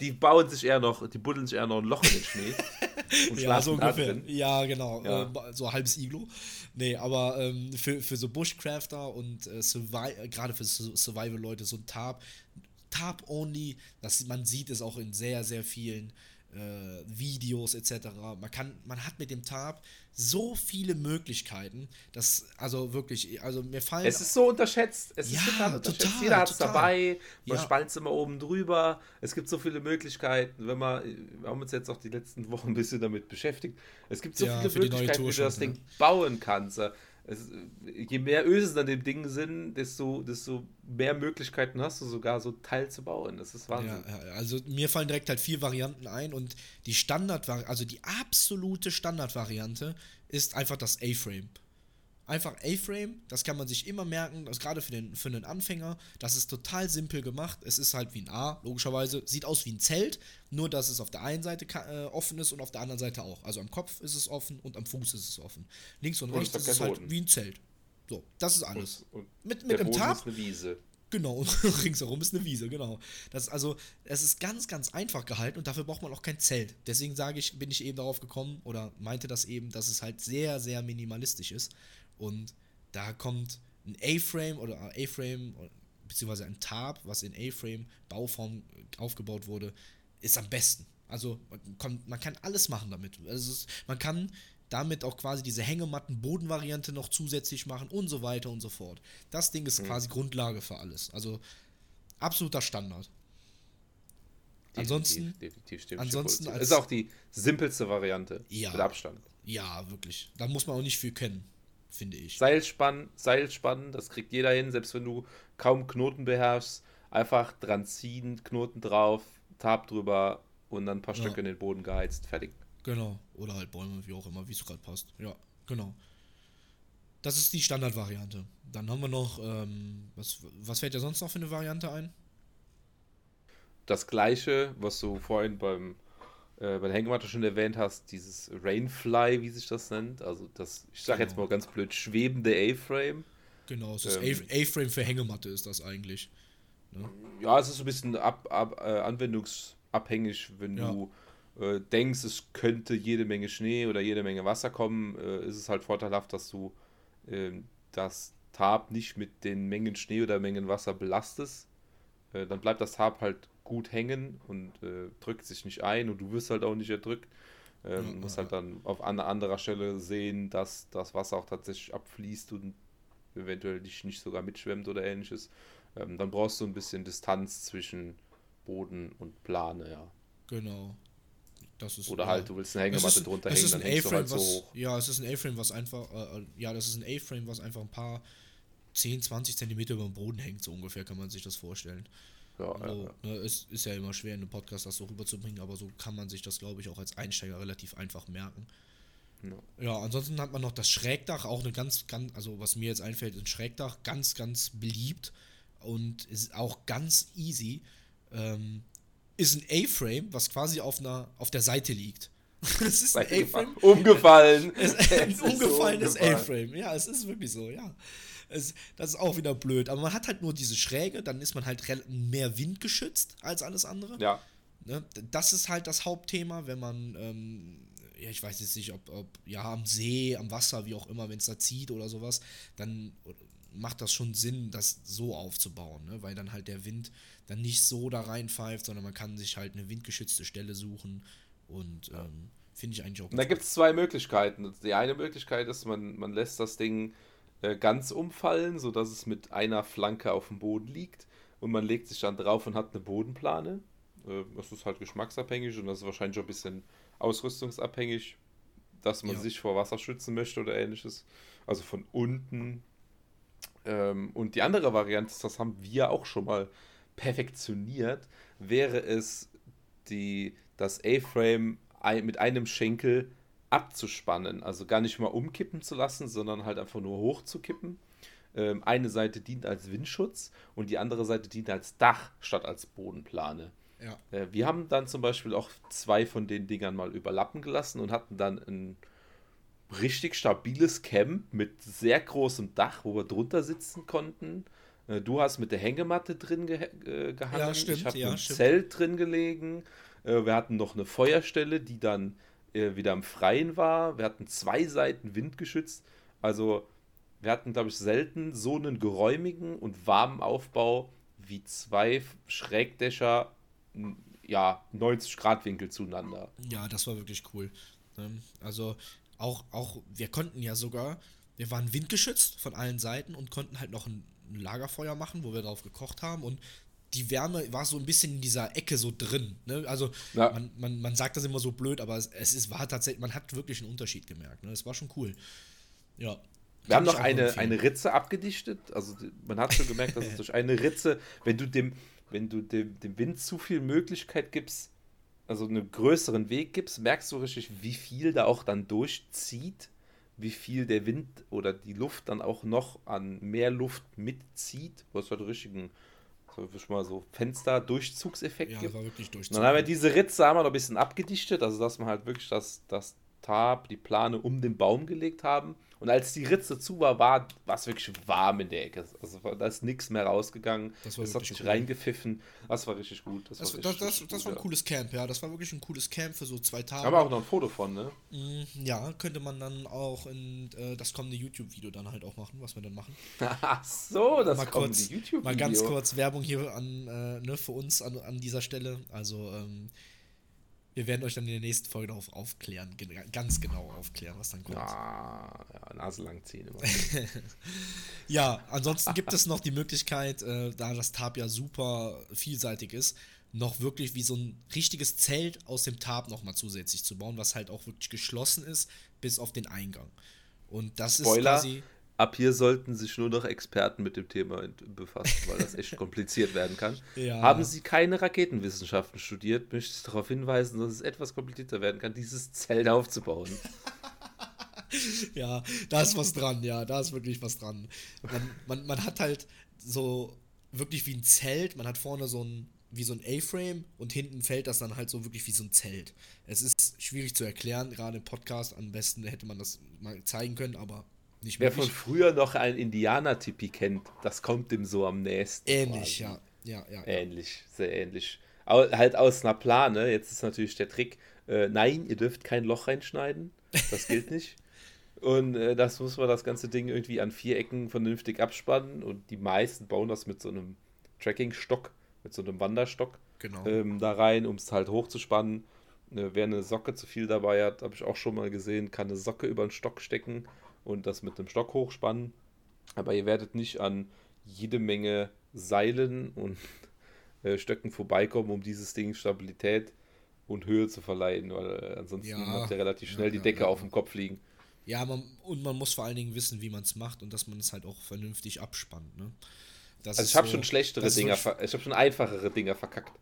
die bauen sich eher noch, die buddeln sich eher noch ein Loch in den Schnee. und ja, so ungefähr. Drin. Ja, genau. Ja. Äh, so ein halbes Iglo. Nee, aber ähm, für, für so Bushcrafter und äh gerade für Survival-Leute so ein Tarp, Tarp-only, man sieht es auch in sehr, sehr vielen äh, Videos etc. Man kann, man hat mit dem Tarp so viele Möglichkeiten, dass, also wirklich, also mir fallen. Es ist so unterschätzt. Es ja, ist total unterschätzt. Total, Jeder hat es dabei, man ja. spannt es immer oben drüber. Es gibt so viele Möglichkeiten, wenn man, wir haben uns jetzt auch die letzten Wochen ein bisschen damit beschäftigt. Es gibt so ja, viele Möglichkeiten, wie du das Ding bauen kannst es, je mehr Ösen an dem Ding sind, desto, desto mehr Möglichkeiten hast du sogar so Teil zu bauen. Das ist Wahnsinn. Ja, also mir fallen direkt halt vier Varianten ein und die Standard, also die absolute Standardvariante ist einfach das A-Frame. Einfach A-Frame, das kann man sich immer merken, das gerade für den, für den Anfänger, das ist total simpel gemacht. Es ist halt wie ein A, logischerweise, sieht aus wie ein Zelt, nur dass es auf der einen Seite äh, offen ist und auf der anderen Seite auch. Also am Kopf ist es offen und am Fuß ist es offen. Links und, und rechts ist es halt wie ein Zelt. So, das ist alles. Und, und mit mit dem Tab. Ist eine Wiese. Genau, und ringsherum ist eine Wiese, genau. Das, also, es ist ganz, ganz einfach gehalten und dafür braucht man auch kein Zelt. Deswegen sage ich, bin ich eben darauf gekommen oder meinte das eben, dass es halt sehr, sehr minimalistisch ist. Und da kommt ein A-Frame oder A-Frame, beziehungsweise ein Tarp, was in A-Frame-Bauform aufgebaut wurde, ist am besten. Also man kann, man kann alles machen damit. Also es, man kann damit auch quasi diese Hängematten-Bodenvariante noch zusätzlich machen und so weiter und so fort. Das Ding ist mhm. quasi Grundlage für alles. Also absoluter Standard. Definitiv, ansonsten, definitiv ansonsten als, ist auch die simpelste Variante ja, mit Abstand. Ja, wirklich. Da muss man auch nicht viel kennen, finde ich. Seilspannen, Seilspannen, das kriegt jeder hin, selbst wenn du kaum Knoten beherrschst. Einfach dran ziehen, Knoten drauf, Tab drüber und dann ein paar ja. Stöcke in den Boden geheizt, fertig. Genau. Oder halt Bäume, wie auch immer, wie es gerade passt. Ja, genau. Das ist die Standardvariante. Dann haben wir noch, ähm, was, was fällt dir sonst noch für eine Variante ein? Das gleiche, was du vorhin beim, äh, bei der Hängematte schon erwähnt hast, dieses Rainfly, wie sich das nennt. Also das, ich sag genau. jetzt mal ganz blöd, schwebende A-Frame. Genau, es ist ähm, A-Frame für Hängematte ist das eigentlich. Ne? Ja, es ist ein bisschen ab, ab, äh, anwendungsabhängig, wenn ja. du äh, denkst, es könnte jede Menge Schnee oder jede Menge Wasser kommen, äh, ist es halt vorteilhaft, dass du äh, das Tarp nicht mit den Mengen Schnee oder Mengen Wasser belastest. Äh, dann bleibt das Tarp halt gut hängen und äh, drückt sich nicht ein und du wirst halt auch nicht erdrückt. Ähm, ja, musst halt dann auf an anderer Stelle sehen, dass das Wasser auch tatsächlich abfließt und eventuell dich nicht sogar mitschwemmt oder ähnliches. Ähm, dann brauchst du ein bisschen Distanz zwischen Boden und Plane, ja. Genau. Ist, Oder halt, du willst eine Hängematte ist, drunter hängen, dann hängst du halt was, so hoch. Ja, es ist ein A-Frame, was einfach, äh, äh, ja, das ist ein A-Frame, was einfach ein paar 10, 20 Zentimeter über dem Boden hängt, so ungefähr kann man sich das vorstellen. Ja, also, ja. Ne, es ist ja immer schwer, in einem Podcast das so rüberzubringen, aber so kann man sich das, glaube ich, auch als Einsteiger relativ einfach merken. Ja. ja, ansonsten hat man noch das Schrägdach, auch eine ganz, ganz, also was mir jetzt einfällt, ein Schrägdach, ganz, ganz beliebt und ist auch ganz easy. Ähm, ist ein A-Frame, was quasi auf, einer, auf der Seite liegt. Es ist ein A-Frame. Umgefallen. Es, es umgefallenes so A-Frame. Ja, es ist wirklich so, ja. Es, das ist auch wieder blöd. Aber man hat halt nur diese Schräge, dann ist man halt mehr windgeschützt als alles andere. Ja. Ne? Das ist halt das Hauptthema, wenn man, ähm, ja, ich weiß jetzt nicht, ob, ob, ja, am See, am Wasser, wie auch immer, wenn es da zieht oder sowas, dann macht das schon Sinn, das so aufzubauen, ne? weil dann halt der Wind dann nicht so da reinpfeift, sondern man kann sich halt eine windgeschützte Stelle suchen und ähm, finde ich eigentlich auch gut. Da gibt es zwei Möglichkeiten. Die eine Möglichkeit ist, man, man lässt das Ding äh, ganz umfallen, sodass es mit einer Flanke auf dem Boden liegt und man legt sich dann drauf und hat eine Bodenplane. Äh, das ist halt geschmacksabhängig und das ist wahrscheinlich auch ein bisschen ausrüstungsabhängig, dass man ja. sich vor Wasser schützen möchte oder ähnliches. Also von unten ähm, und die andere Variante, das haben wir auch schon mal perfektioniert, wäre es, die, das A-Frame mit einem Schenkel abzuspannen. Also gar nicht mal umkippen zu lassen, sondern halt einfach nur hochzukippen. Ähm, eine Seite dient als Windschutz und die andere Seite dient als Dach statt als Bodenplane. Ja. Äh, wir haben dann zum Beispiel auch zwei von den Dingern mal überlappen gelassen und hatten dann ein richtig stabiles Camp mit sehr großem Dach, wo wir drunter sitzen konnten. Äh, du hast mit der Hängematte drin ge äh, gehangen. Ja, stimmt, ich habe ja, im Zelt drin gelegen. Äh, wir hatten noch eine Feuerstelle, die dann wieder im Freien war. Wir hatten zwei Seiten windgeschützt. Also wir hatten, glaube ich, selten so einen geräumigen und warmen Aufbau wie zwei Schrägdächer, ja, 90 Grad Winkel zueinander. Ja, das war wirklich cool. Ähm, also auch, auch, wir konnten ja sogar, wir waren windgeschützt von allen Seiten und konnten halt noch ein Lagerfeuer machen, wo wir drauf gekocht haben und die Wärme war so ein bisschen in dieser Ecke so drin. Ne? Also ja. man, man, man sagt das immer so blöd, aber es, es ist, war tatsächlich, man hat wirklich einen Unterschied gemerkt. Ne? Das war schon cool. Ja. Wir haben noch eine, eine Ritze abgedichtet. Also man hat schon gemerkt, dass es durch eine Ritze, wenn du dem, wenn du dem, dem Wind zu viel Möglichkeit gibst, also einen größeren Weg gibst, merkst du richtig, wie viel da auch dann durchzieht, wie viel der Wind oder die Luft dann auch noch an mehr Luft mitzieht, was halt richtigen so mal so Fenster-Durchzugseffekt ja, gibt. War wirklich Durchzug. Dann haben wir diese Ritze haben wir noch ein bisschen abgedichtet, also dass wir halt wirklich das, das Tab, die Plane um den Baum gelegt haben Und als die Ritze zu war, war es wirklich warm in der Ecke. Also da ist nichts mehr rausgegangen. Das, war das hat sich cool. reingepfiffen. Das war richtig gut. Das, das, war, richtig, das, das war ein cooles Camp, ja. Das war wirklich ein cooles Camp für so zwei Tage. Aber auch noch ein Foto von, ne? Mm, ja, könnte man dann auch in äh, das kommende YouTube-Video dann halt auch machen, was wir dann machen. Ach so, das mal kommende YouTube-Video. Mal ganz kurz Werbung hier an, äh, ne, für uns an, an dieser Stelle. Also, ähm, wir werden euch dann in der nächsten Folge darauf aufklären, ganz genau aufklären, was dann kommt. Ja, ja Nase lang ziehen immer. ja, ansonsten gibt es noch die Möglichkeit, äh, da das Tab ja super vielseitig ist, noch wirklich wie so ein richtiges Zelt aus dem Tab nochmal zusätzlich zu bauen, was halt auch wirklich geschlossen ist, bis auf den Eingang. Und das Spoiler, ist quasi ab hier sollten sich nur noch Experten mit dem Thema befassen, weil das echt kompliziert werden kann. Ja. Haben Sie keine Raketenwissenschaften studiert, möchte ich darauf hinweisen, dass es etwas komplizierter werden kann, dieses Zelt aufzubauen. ja, da ist was dran, ja, da ist wirklich was dran. Man, man, man hat halt so wirklich wie ein Zelt, man hat vorne so ein wie so ein A-Frame und hinten fällt das dann halt so wirklich wie so ein Zelt. Es ist schwierig zu erklären, gerade im Podcast, am besten hätte man das mal zeigen können, aber nicht Wer von früher noch ein Indianer-Tipi kennt, das kommt dem so am nächsten. Ähnlich, ja. Ja, ja. Ähnlich, sehr ähnlich. Aber halt aus einer Plane, jetzt ist natürlich der Trick, äh, nein, ihr dürft kein Loch reinschneiden. Das gilt nicht. Und äh, das muss man das ganze Ding irgendwie an vier Ecken vernünftig abspannen. Und die meisten bauen das mit so einem Tracking-Stock, mit so einem Wanderstock genau. ähm, da rein, um es halt hochzuspannen. Äh, wer eine Socke zu viel dabei hat, habe ich auch schon mal gesehen, kann eine Socke über den Stock stecken und das mit dem Stock hochspannen. Aber ihr werdet nicht an jede Menge Seilen und äh, Stöcken vorbeikommen, um dieses Ding Stabilität und Höhe zu verleihen, weil äh, ansonsten ja, habt ihr relativ schnell ja, die Decke ja, auf dem Kopf liegen. Ja, man, und man muss vor allen Dingen wissen, wie man es macht und dass man es halt auch vernünftig abspannt. Ne? also ich habe so, schon schlechtere Dinger, ich habe schon einfachere Dinger verkackt.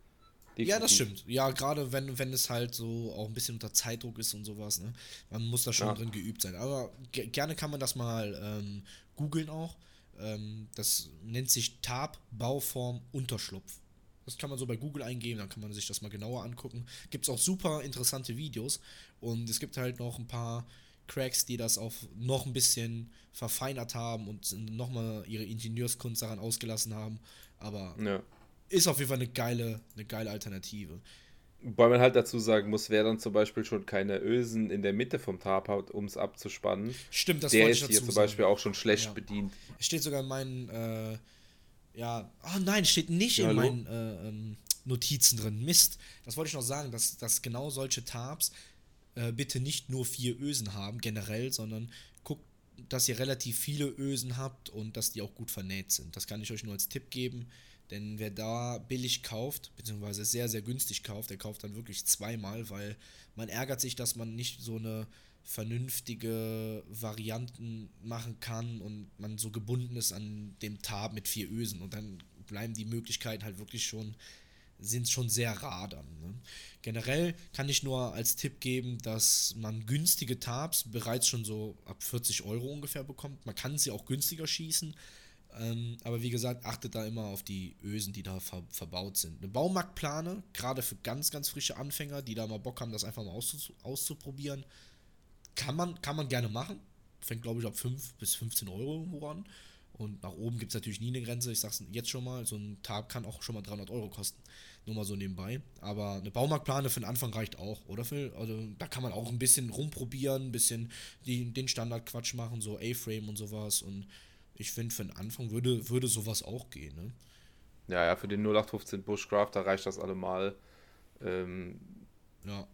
Definitiv. Ja, das stimmt. Ja, gerade wenn, wenn es halt so auch ein bisschen unter Zeitdruck ist und sowas, ne? Man muss da schon ja. drin geübt sein. Aber gerne kann man das mal ähm, googeln auch. Ähm, das nennt sich Tab Bauform Unterschlupf. Das kann man so bei Google eingeben, dann kann man sich das mal genauer angucken. Gibt es auch super interessante Videos und es gibt halt noch ein paar Cracks, die das auch noch ein bisschen verfeinert haben und nochmal ihre Ingenieurskunst daran ausgelassen haben. Aber ja ist auf jeden Fall eine geile, eine geile Alternative. Wobei man halt dazu sagen muss, wer dann zum Beispiel schon keine Ösen in der Mitte vom Tab hat, um es abzuspannen. Stimmt, das der ist hier zum Beispiel sagen. auch schon schlecht ja. bedient. Steht sogar in meinen, äh, ja, oh nein, steht nicht ja, in hallo? meinen äh, ähm, Notizen drin. Mist, das wollte ich noch sagen, dass, dass genau solche Tabs äh, bitte nicht nur vier Ösen haben, generell, sondern guckt, dass ihr relativ viele Ösen habt und dass die auch gut vernäht sind. Das kann ich euch nur als Tipp geben. Denn wer da billig kauft, beziehungsweise sehr, sehr günstig kauft, der kauft dann wirklich zweimal, weil man ärgert sich, dass man nicht so eine vernünftige Varianten machen kann und man so gebunden ist an dem Tab mit vier Ösen und dann bleiben die Möglichkeiten halt wirklich schon, sind schon sehr rar dann. Ne? Generell kann ich nur als Tipp geben, dass man günstige Tabs bereits schon so ab 40 Euro ungefähr bekommt. Man kann sie auch günstiger schießen, ähm, aber wie gesagt, achtet da immer auf die Ösen, die da ver verbaut sind. Eine Baumarktplane, gerade für ganz, ganz frische Anfänger, die da mal Bock haben, das einfach mal auszu auszuprobieren, kann man, kann man gerne machen. Fängt, glaube ich, ab 5 bis 15 Euro irgendwo an. Und nach oben gibt es natürlich nie eine Grenze. Ich sag's jetzt schon mal, so ein Tag kann auch schon mal 300 Euro kosten. Nur mal so nebenbei. Aber eine Baumarktplane für den Anfang reicht auch, oder Phil? Also da kann man auch ein bisschen rumprobieren, ein bisschen die, den Standardquatsch machen, so A-Frame und sowas. Und ich finde, für den Anfang würde, würde sowas auch gehen. Ne? Ja, ja, für den 0815 Bushcraft, da reicht das allemal. Ähm, ja.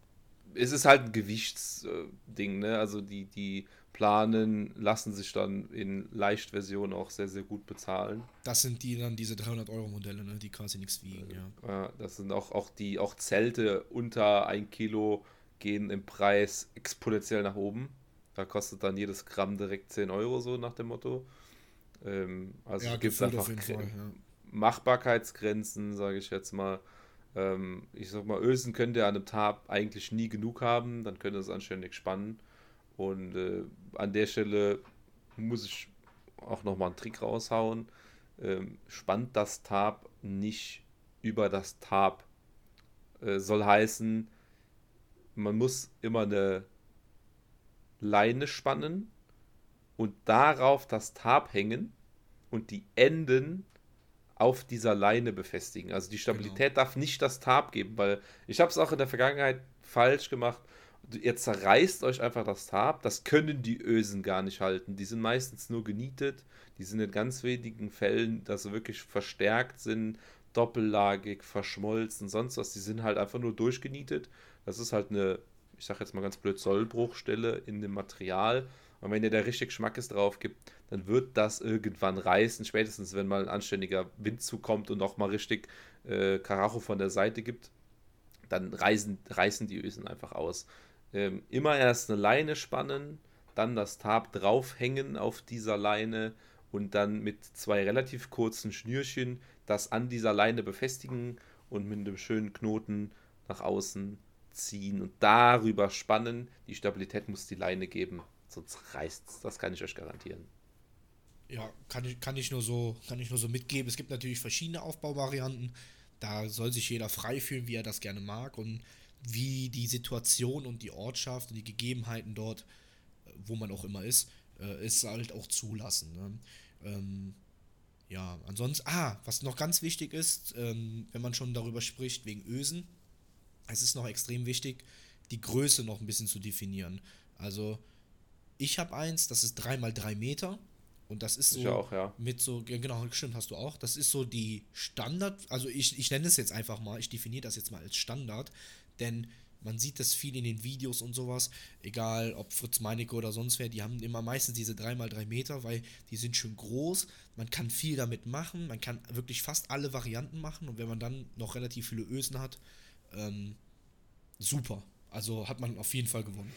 Es ist halt ein Gewichtsding, ne? Also die, die Planen lassen sich dann in Leichtversion auch sehr, sehr gut bezahlen. Das sind die dann diese 300-Euro-Modelle, ne? die quasi nichts wiegen, ja. ja. Das sind auch, auch die auch Zelte unter ein Kilo gehen im Preis exponentiell nach oben. Da kostet dann jedes Gramm direkt 10 Euro, so nach dem Motto. Ähm, also ja, gibt es einfach Fall, ja. Machbarkeitsgrenzen, sage ich jetzt mal. Ähm, ich sag mal, Ösen könnt ihr an einem Tab eigentlich nie genug haben, dann könnt ihr es anständig spannen. Und äh, an der Stelle muss ich auch nochmal einen Trick raushauen. Ähm, spannt das Tab nicht über das Tab. Äh, soll heißen, man muss immer eine Leine spannen und darauf das Tarp hängen und die Enden auf dieser Leine befestigen. Also die Stabilität genau. darf nicht das Tarp geben, weil ich habe es auch in der Vergangenheit falsch gemacht. Ihr zerreißt euch einfach das Tarp. Das können die Ösen gar nicht halten. Die sind meistens nur genietet. Die sind in ganz wenigen Fällen, dass sie wirklich verstärkt sind, doppellagig, verschmolzen, sonst was. Die sind halt einfach nur durchgenietet. Das ist halt eine, ich sag jetzt mal ganz blöd, Sollbruchstelle in dem Material. Und wenn ihr da richtig Schmackes drauf gibt, dann wird das irgendwann reißen. Spätestens, wenn mal ein anständiger Wind zukommt und nochmal richtig äh, Karacho von der Seite gibt, dann reißen, reißen die Ösen einfach aus. Ähm, immer erst eine Leine spannen, dann das Tab draufhängen auf dieser Leine und dann mit zwei relativ kurzen Schnürchen das an dieser Leine befestigen und mit einem schönen Knoten nach außen ziehen und darüber spannen. Die Stabilität muss die Leine geben sonst reißt es. Das kann ich euch garantieren. Ja, kann ich, kann ich nur so, kann ich nur so mitgeben. Es gibt natürlich verschiedene Aufbauvarianten. Da soll sich jeder frei fühlen, wie er das gerne mag und wie die Situation und die Ortschaft und die Gegebenheiten dort, äh, wo man auch immer ist, äh, ist halt auch zulassen. Ne? Ähm, ja, ansonsten, ah, was noch ganz wichtig ist, ähm, wenn man schon darüber spricht, wegen Ösen, es ist noch extrem wichtig, die Größe noch ein bisschen zu definieren. Also ich habe eins, das ist 3 mal 3 Meter. Und das ist so ich auch, ja. mit so, genau, stimmt, hast du auch. Das ist so die Standard, also ich, ich nenne es jetzt einfach mal, ich definiere das jetzt mal als Standard, denn man sieht das viel in den Videos und sowas, egal ob Fritz Meinecke oder sonst wer, die haben immer meistens diese 3x3 Meter, weil die sind schön groß, man kann viel damit machen, man kann wirklich fast alle Varianten machen und wenn man dann noch relativ viele Ösen hat, ähm, super. Also hat man auf jeden Fall gewonnen.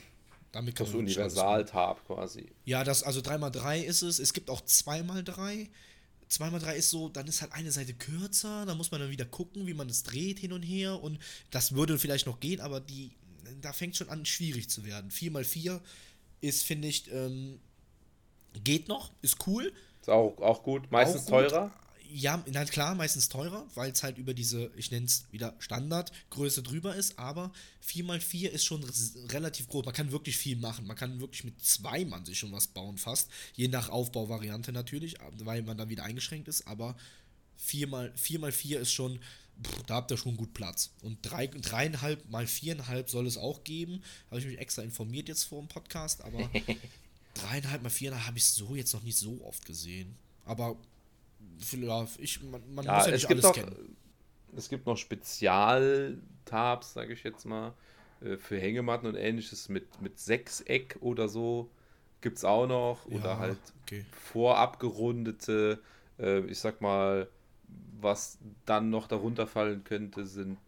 Damit kann das Universal-Tab quasi. Ja, das, also 3x3 ist es. Es gibt auch 2x3. 2x3 ist so, dann ist halt eine Seite kürzer, da muss man dann wieder gucken, wie man es dreht hin und her und das würde vielleicht noch gehen, aber die, da fängt schon an schwierig zu werden. 4x4 ist, finde ich, ähm, geht noch, ist cool. Ist auch, auch gut, meistens auch gut, teurer ja, na klar, meistens teurer, weil es halt über diese, ich nenne es wieder Standardgröße drüber ist, aber 4x4 ist schon relativ groß. Man kann wirklich viel machen. Man kann wirklich mit zwei Mann sich schon was bauen, fast. Je nach Aufbauvariante natürlich, weil man da wieder eingeschränkt ist, aber 4x4 ist schon, pff, da habt ihr schon gut Platz. Und 3, 3,5 mal 4,5 soll es auch geben. Habe ich mich extra informiert jetzt vor dem Podcast, aber 3,5 mal 4,5 habe ich so jetzt noch nicht so oft gesehen. Aber ich, man, man ja, muss ja nicht alles noch, kennen. Es gibt noch Spezialtabs, sage ich jetzt mal, äh, für Hängematten und ähnliches mit, mit Sechseck oder so. Gibt es auch noch. Ja, oder halt okay. vorabgerundete, äh, ich sag mal, was dann noch darunter fallen könnte, sind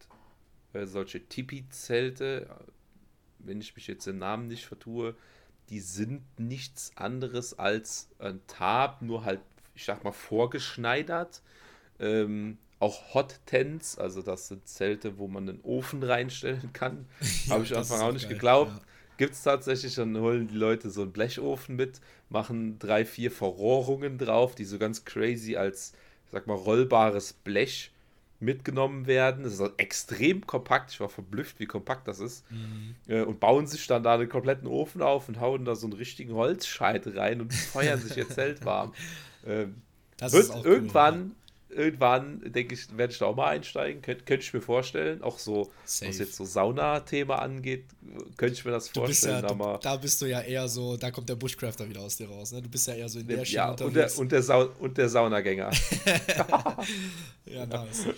äh, solche Tipi-Zelte. Wenn ich mich jetzt den Namen nicht vertue, die sind nichts anderes als ein Tab, nur halt ich sag mal, vorgeschneidert. Ähm, auch Hot Tents, also das sind Zelte, wo man einen Ofen reinstellen kann. Ja, Habe ich am Anfang auch nicht geil, geglaubt. Ja. Gibt es tatsächlich, dann holen die Leute so einen Blechofen mit, machen drei, vier Verrohrungen drauf, die so ganz crazy als, ich sag mal, rollbares Blech mitgenommen werden. Das ist also extrem kompakt. Ich war verblüfft, wie kompakt das ist. Mhm. Äh, und bauen sich dann da einen kompletten Ofen auf und hauen da so einen richtigen Holzscheit rein und feuern sich ihr Zelt warm. Ähm, wird irgendwann, cool, irgendwann, denke ich, werde ich da auch mal einsteigen. Könnt, könnte ich mir vorstellen. Auch so, Safe. was jetzt so Sauna-Thema angeht, könnte ich mir das vorstellen. Ja, du, da bist du ja eher so, da kommt der Bushcrafter wieder aus dir raus. Ne? Du bist ja eher so in der ja, Schiene und der, und, der Sau und der Saunagänger. ja, nice.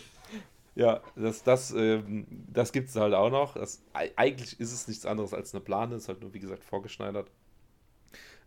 Ja, das, das, ähm, das gibt es halt auch noch. Das, eigentlich ist es nichts anderes als eine Plane, ist halt nur, wie gesagt, vorgeschneidert.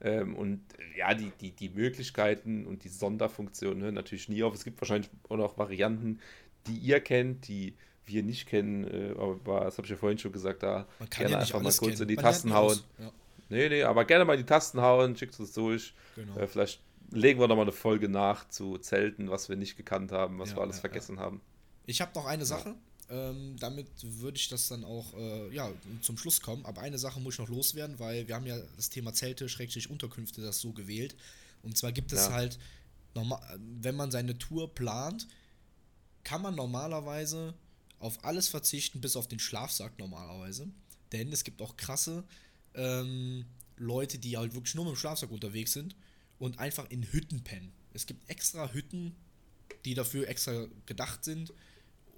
Ähm, und ja, die, die, die Möglichkeiten und die Sonderfunktionen hören natürlich nie auf. Es gibt wahrscheinlich auch noch Varianten, die ihr kennt, die wir nicht kennen, äh, aber das habe ich ja vorhin schon gesagt, da gerne ja einfach mal kurz kennen. in die Man Tasten hauen. Ja. Nee, nee, aber gerne mal in die Tasten hauen, schickt es durch. Genau. Äh, vielleicht legen wir nochmal eine Folge nach zu Zelten, was wir nicht gekannt haben, was ja, wir alles vergessen haben. Ich habe noch eine Sache. Ähm, damit würde ich das dann auch äh, ja, zum Schluss kommen. Aber eine Sache muss ich noch loswerden, weil wir haben ja das Thema Zelte, Schrägstrich Unterkünfte, das so gewählt. Und zwar gibt es ja. halt, wenn man seine Tour plant, kann man normalerweise auf alles verzichten, bis auf den Schlafsack normalerweise. Denn es gibt auch krasse ähm, Leute, die halt wirklich nur mit dem Schlafsack unterwegs sind und einfach in Hütten pennen. Es gibt extra Hütten, die dafür extra gedacht sind,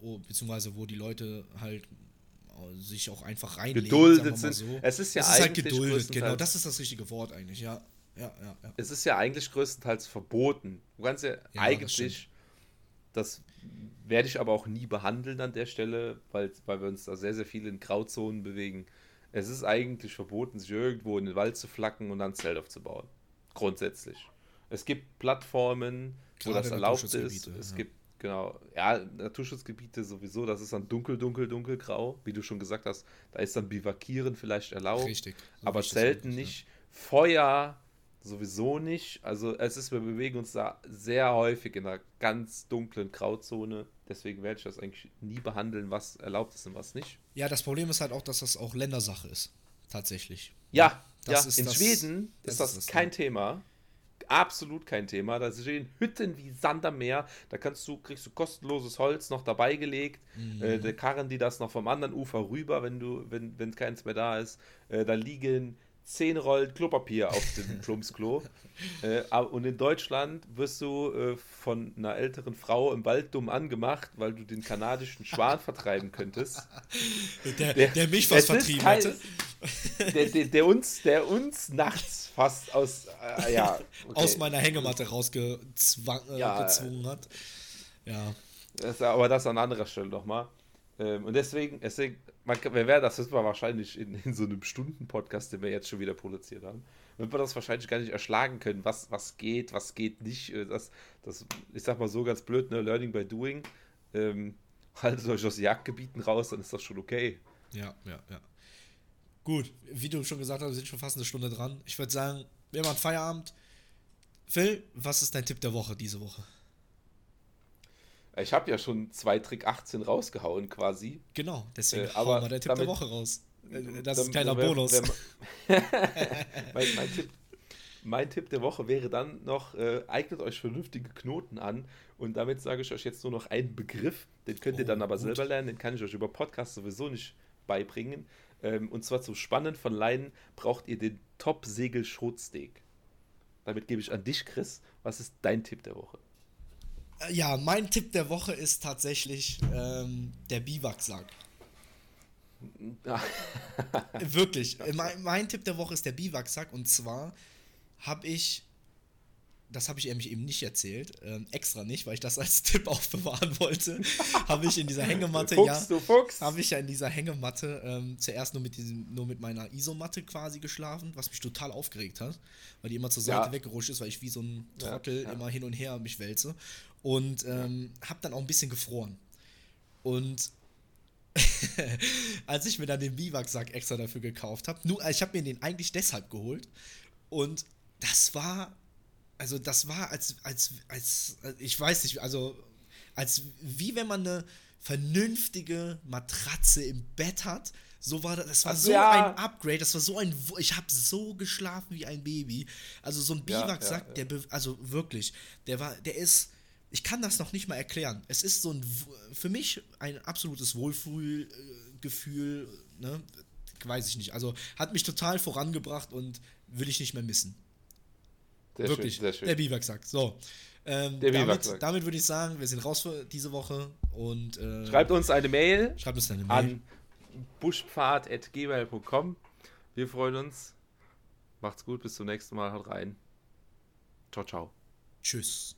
oh, beziehungsweise wo die Leute halt äh, sich auch einfach reinlegen. Geduldet sind. So. Es ist ja es ist halt geduldet, genau, das ist das richtige Wort eigentlich, ja. Ja, ja, ja. Es ist ja eigentlich größtenteils verboten. Du kannst ja, ja eigentlich, das, das, werde ich aber auch nie behandeln an der Stelle, weil, weil wir uns da sehr, sehr viel in Grauzonen bewegen. Es ist eigentlich verboten, sich irgendwo in den Wald zu flacken und dann ein Zelt aufzubauen. Grundsätzlich. Es gibt Plattformen, wo das erlaubt ist. Es gibt, genau, ja, Naturschutzgebiete sowieso, das ist dann dunkel, dunkel, dunkelgrau, wie du schon gesagt hast. Da ist dann Bivakieren vielleicht erlaubt. Richtig. So aber Zelten nicht. Ja. Feuer sowieso nicht. Also es ist, wir bewegen uns da sehr häufig in einer ganz dunklen Grauzone. Deswegen werde ich das eigentlich nie behandeln, was erlaubt ist und was nicht. Ja, das Problem ist halt auch, dass das auch Ländersache ist. Tatsächlich. Ja, ja. in das, Schweden das ist das, ist kein Thema. Absolut kein Thema. Da stehen Hütten wie Sand am Meer. Da kannst du, kriegst du kostenloses Holz noch dabei gelegt. Mhm. Äh, da karren die das noch vom anderen Ufer rüber, wenn du, wenn, wenn keins mehr da ist. Äh, da liegen 10 Rollen Klopapier auf dem Plumpsklo. äh, und in Deutschland wirst du äh, von einer älteren Frau im Wald dumm angemacht, weil du den kanadischen Schwan vertreiben könntest. Der, der, der mich was vertrieben kein, hätte. Der, der, der, uns, der uns nachts fast aus, äh, ja, okay. aus meiner Hängematte rausgezwungen äh, ja, hat. Ja. Das, aber das an anderer Stelle nochmal. Ähm, und deswegen, deswegen man, wer wäre das, das wir wahrscheinlich in, in so einem Stunden-Podcast, den wir jetzt schon wieder produziert haben, wird man das wahrscheinlich gar nicht erschlagen können, was, was geht, was geht nicht. Äh, das, das, ich sag mal so ganz blöd, ne, Learning by Doing. Ähm, haltet euch aus Jagdgebieten raus, dann ist das schon okay. Ja, ja, ja. Gut, wie du schon gesagt hast, wir sind schon fast eine Stunde dran. Ich würde sagen, wir machen Feierabend. Phil, was ist dein Tipp der Woche diese Woche? Ich habe ja schon zwei Trick 18 rausgehauen quasi. Genau, deswegen äh, aber wir der Tipp damit, der Woche raus. Äh, das ist ein kleiner wenn, Bonus. Wenn, mein, mein, Tipp, mein, Tipp, der Woche wäre dann noch, äh, eignet euch vernünftige Knoten an. Und damit sage ich euch jetzt nur noch einen Begriff. Den könnt ihr oh, dann aber gut. selber lernen. Den kann ich euch über Podcast sowieso nicht beibringen. Ähm, und zwar zum Spannen von Leinen braucht ihr den Top-Segel-Schrotsteak. Damit gebe ich an dich, Chris. Was ist dein Tipp der Woche? Ja, mein Tipp der Woche ist tatsächlich ähm, der Biwaksack. Wirklich. Mein, mein, Tipp der Woche ist der Biwaksack und zwar habe ich, das habe ich nämlich eben nicht erzählt, ähm, extra nicht, weil ich das als Tipp aufbewahren wollte, habe ich in dieser Hängematte, Fuchs, ja, habe ich ja in dieser Hängematte ähm, zuerst nur mit diesem, nur mit meiner Isomatte quasi geschlafen, was mich total aufgeregt hat, weil die immer zur Seite ja. weggerutscht ist, weil ich wie so ein Trottel ja, ja. immer hin und her mich wälze und ähm, habe dann auch ein bisschen gefroren. Und als ich mir dann den Biwaksack extra dafür gekauft habe, nur ich habe mir den eigentlich deshalb geholt und das war also das war als als als ich weiß nicht, also als wie wenn man eine vernünftige Matratze im Bett hat. So war das, das war also, so ja. ein Upgrade, das war so ein, ich habe so geschlafen wie ein Baby. Also so ein Biwaksack, ja, ja, der, also wirklich, der war, der ist, ich kann das noch nicht mal erklären. Es ist so ein, für mich ein absolutes Wohlfühlgefühl, ne? Weiß ich nicht. Also hat mich total vorangebracht und will ich nicht mehr missen. Sehr Wirklich, schön, sehr schön. der Biwak sagt. So. Ähm, der damit, damit würde ich sagen, wir sind raus für diese Woche und äh, schreibt uns eine Mail. Schreibt uns eine Mail an buschpfad.gmail.com. Wir freuen uns. Macht's gut, bis zum nächsten Mal. Haut rein. Ciao, ciao. Tschüss.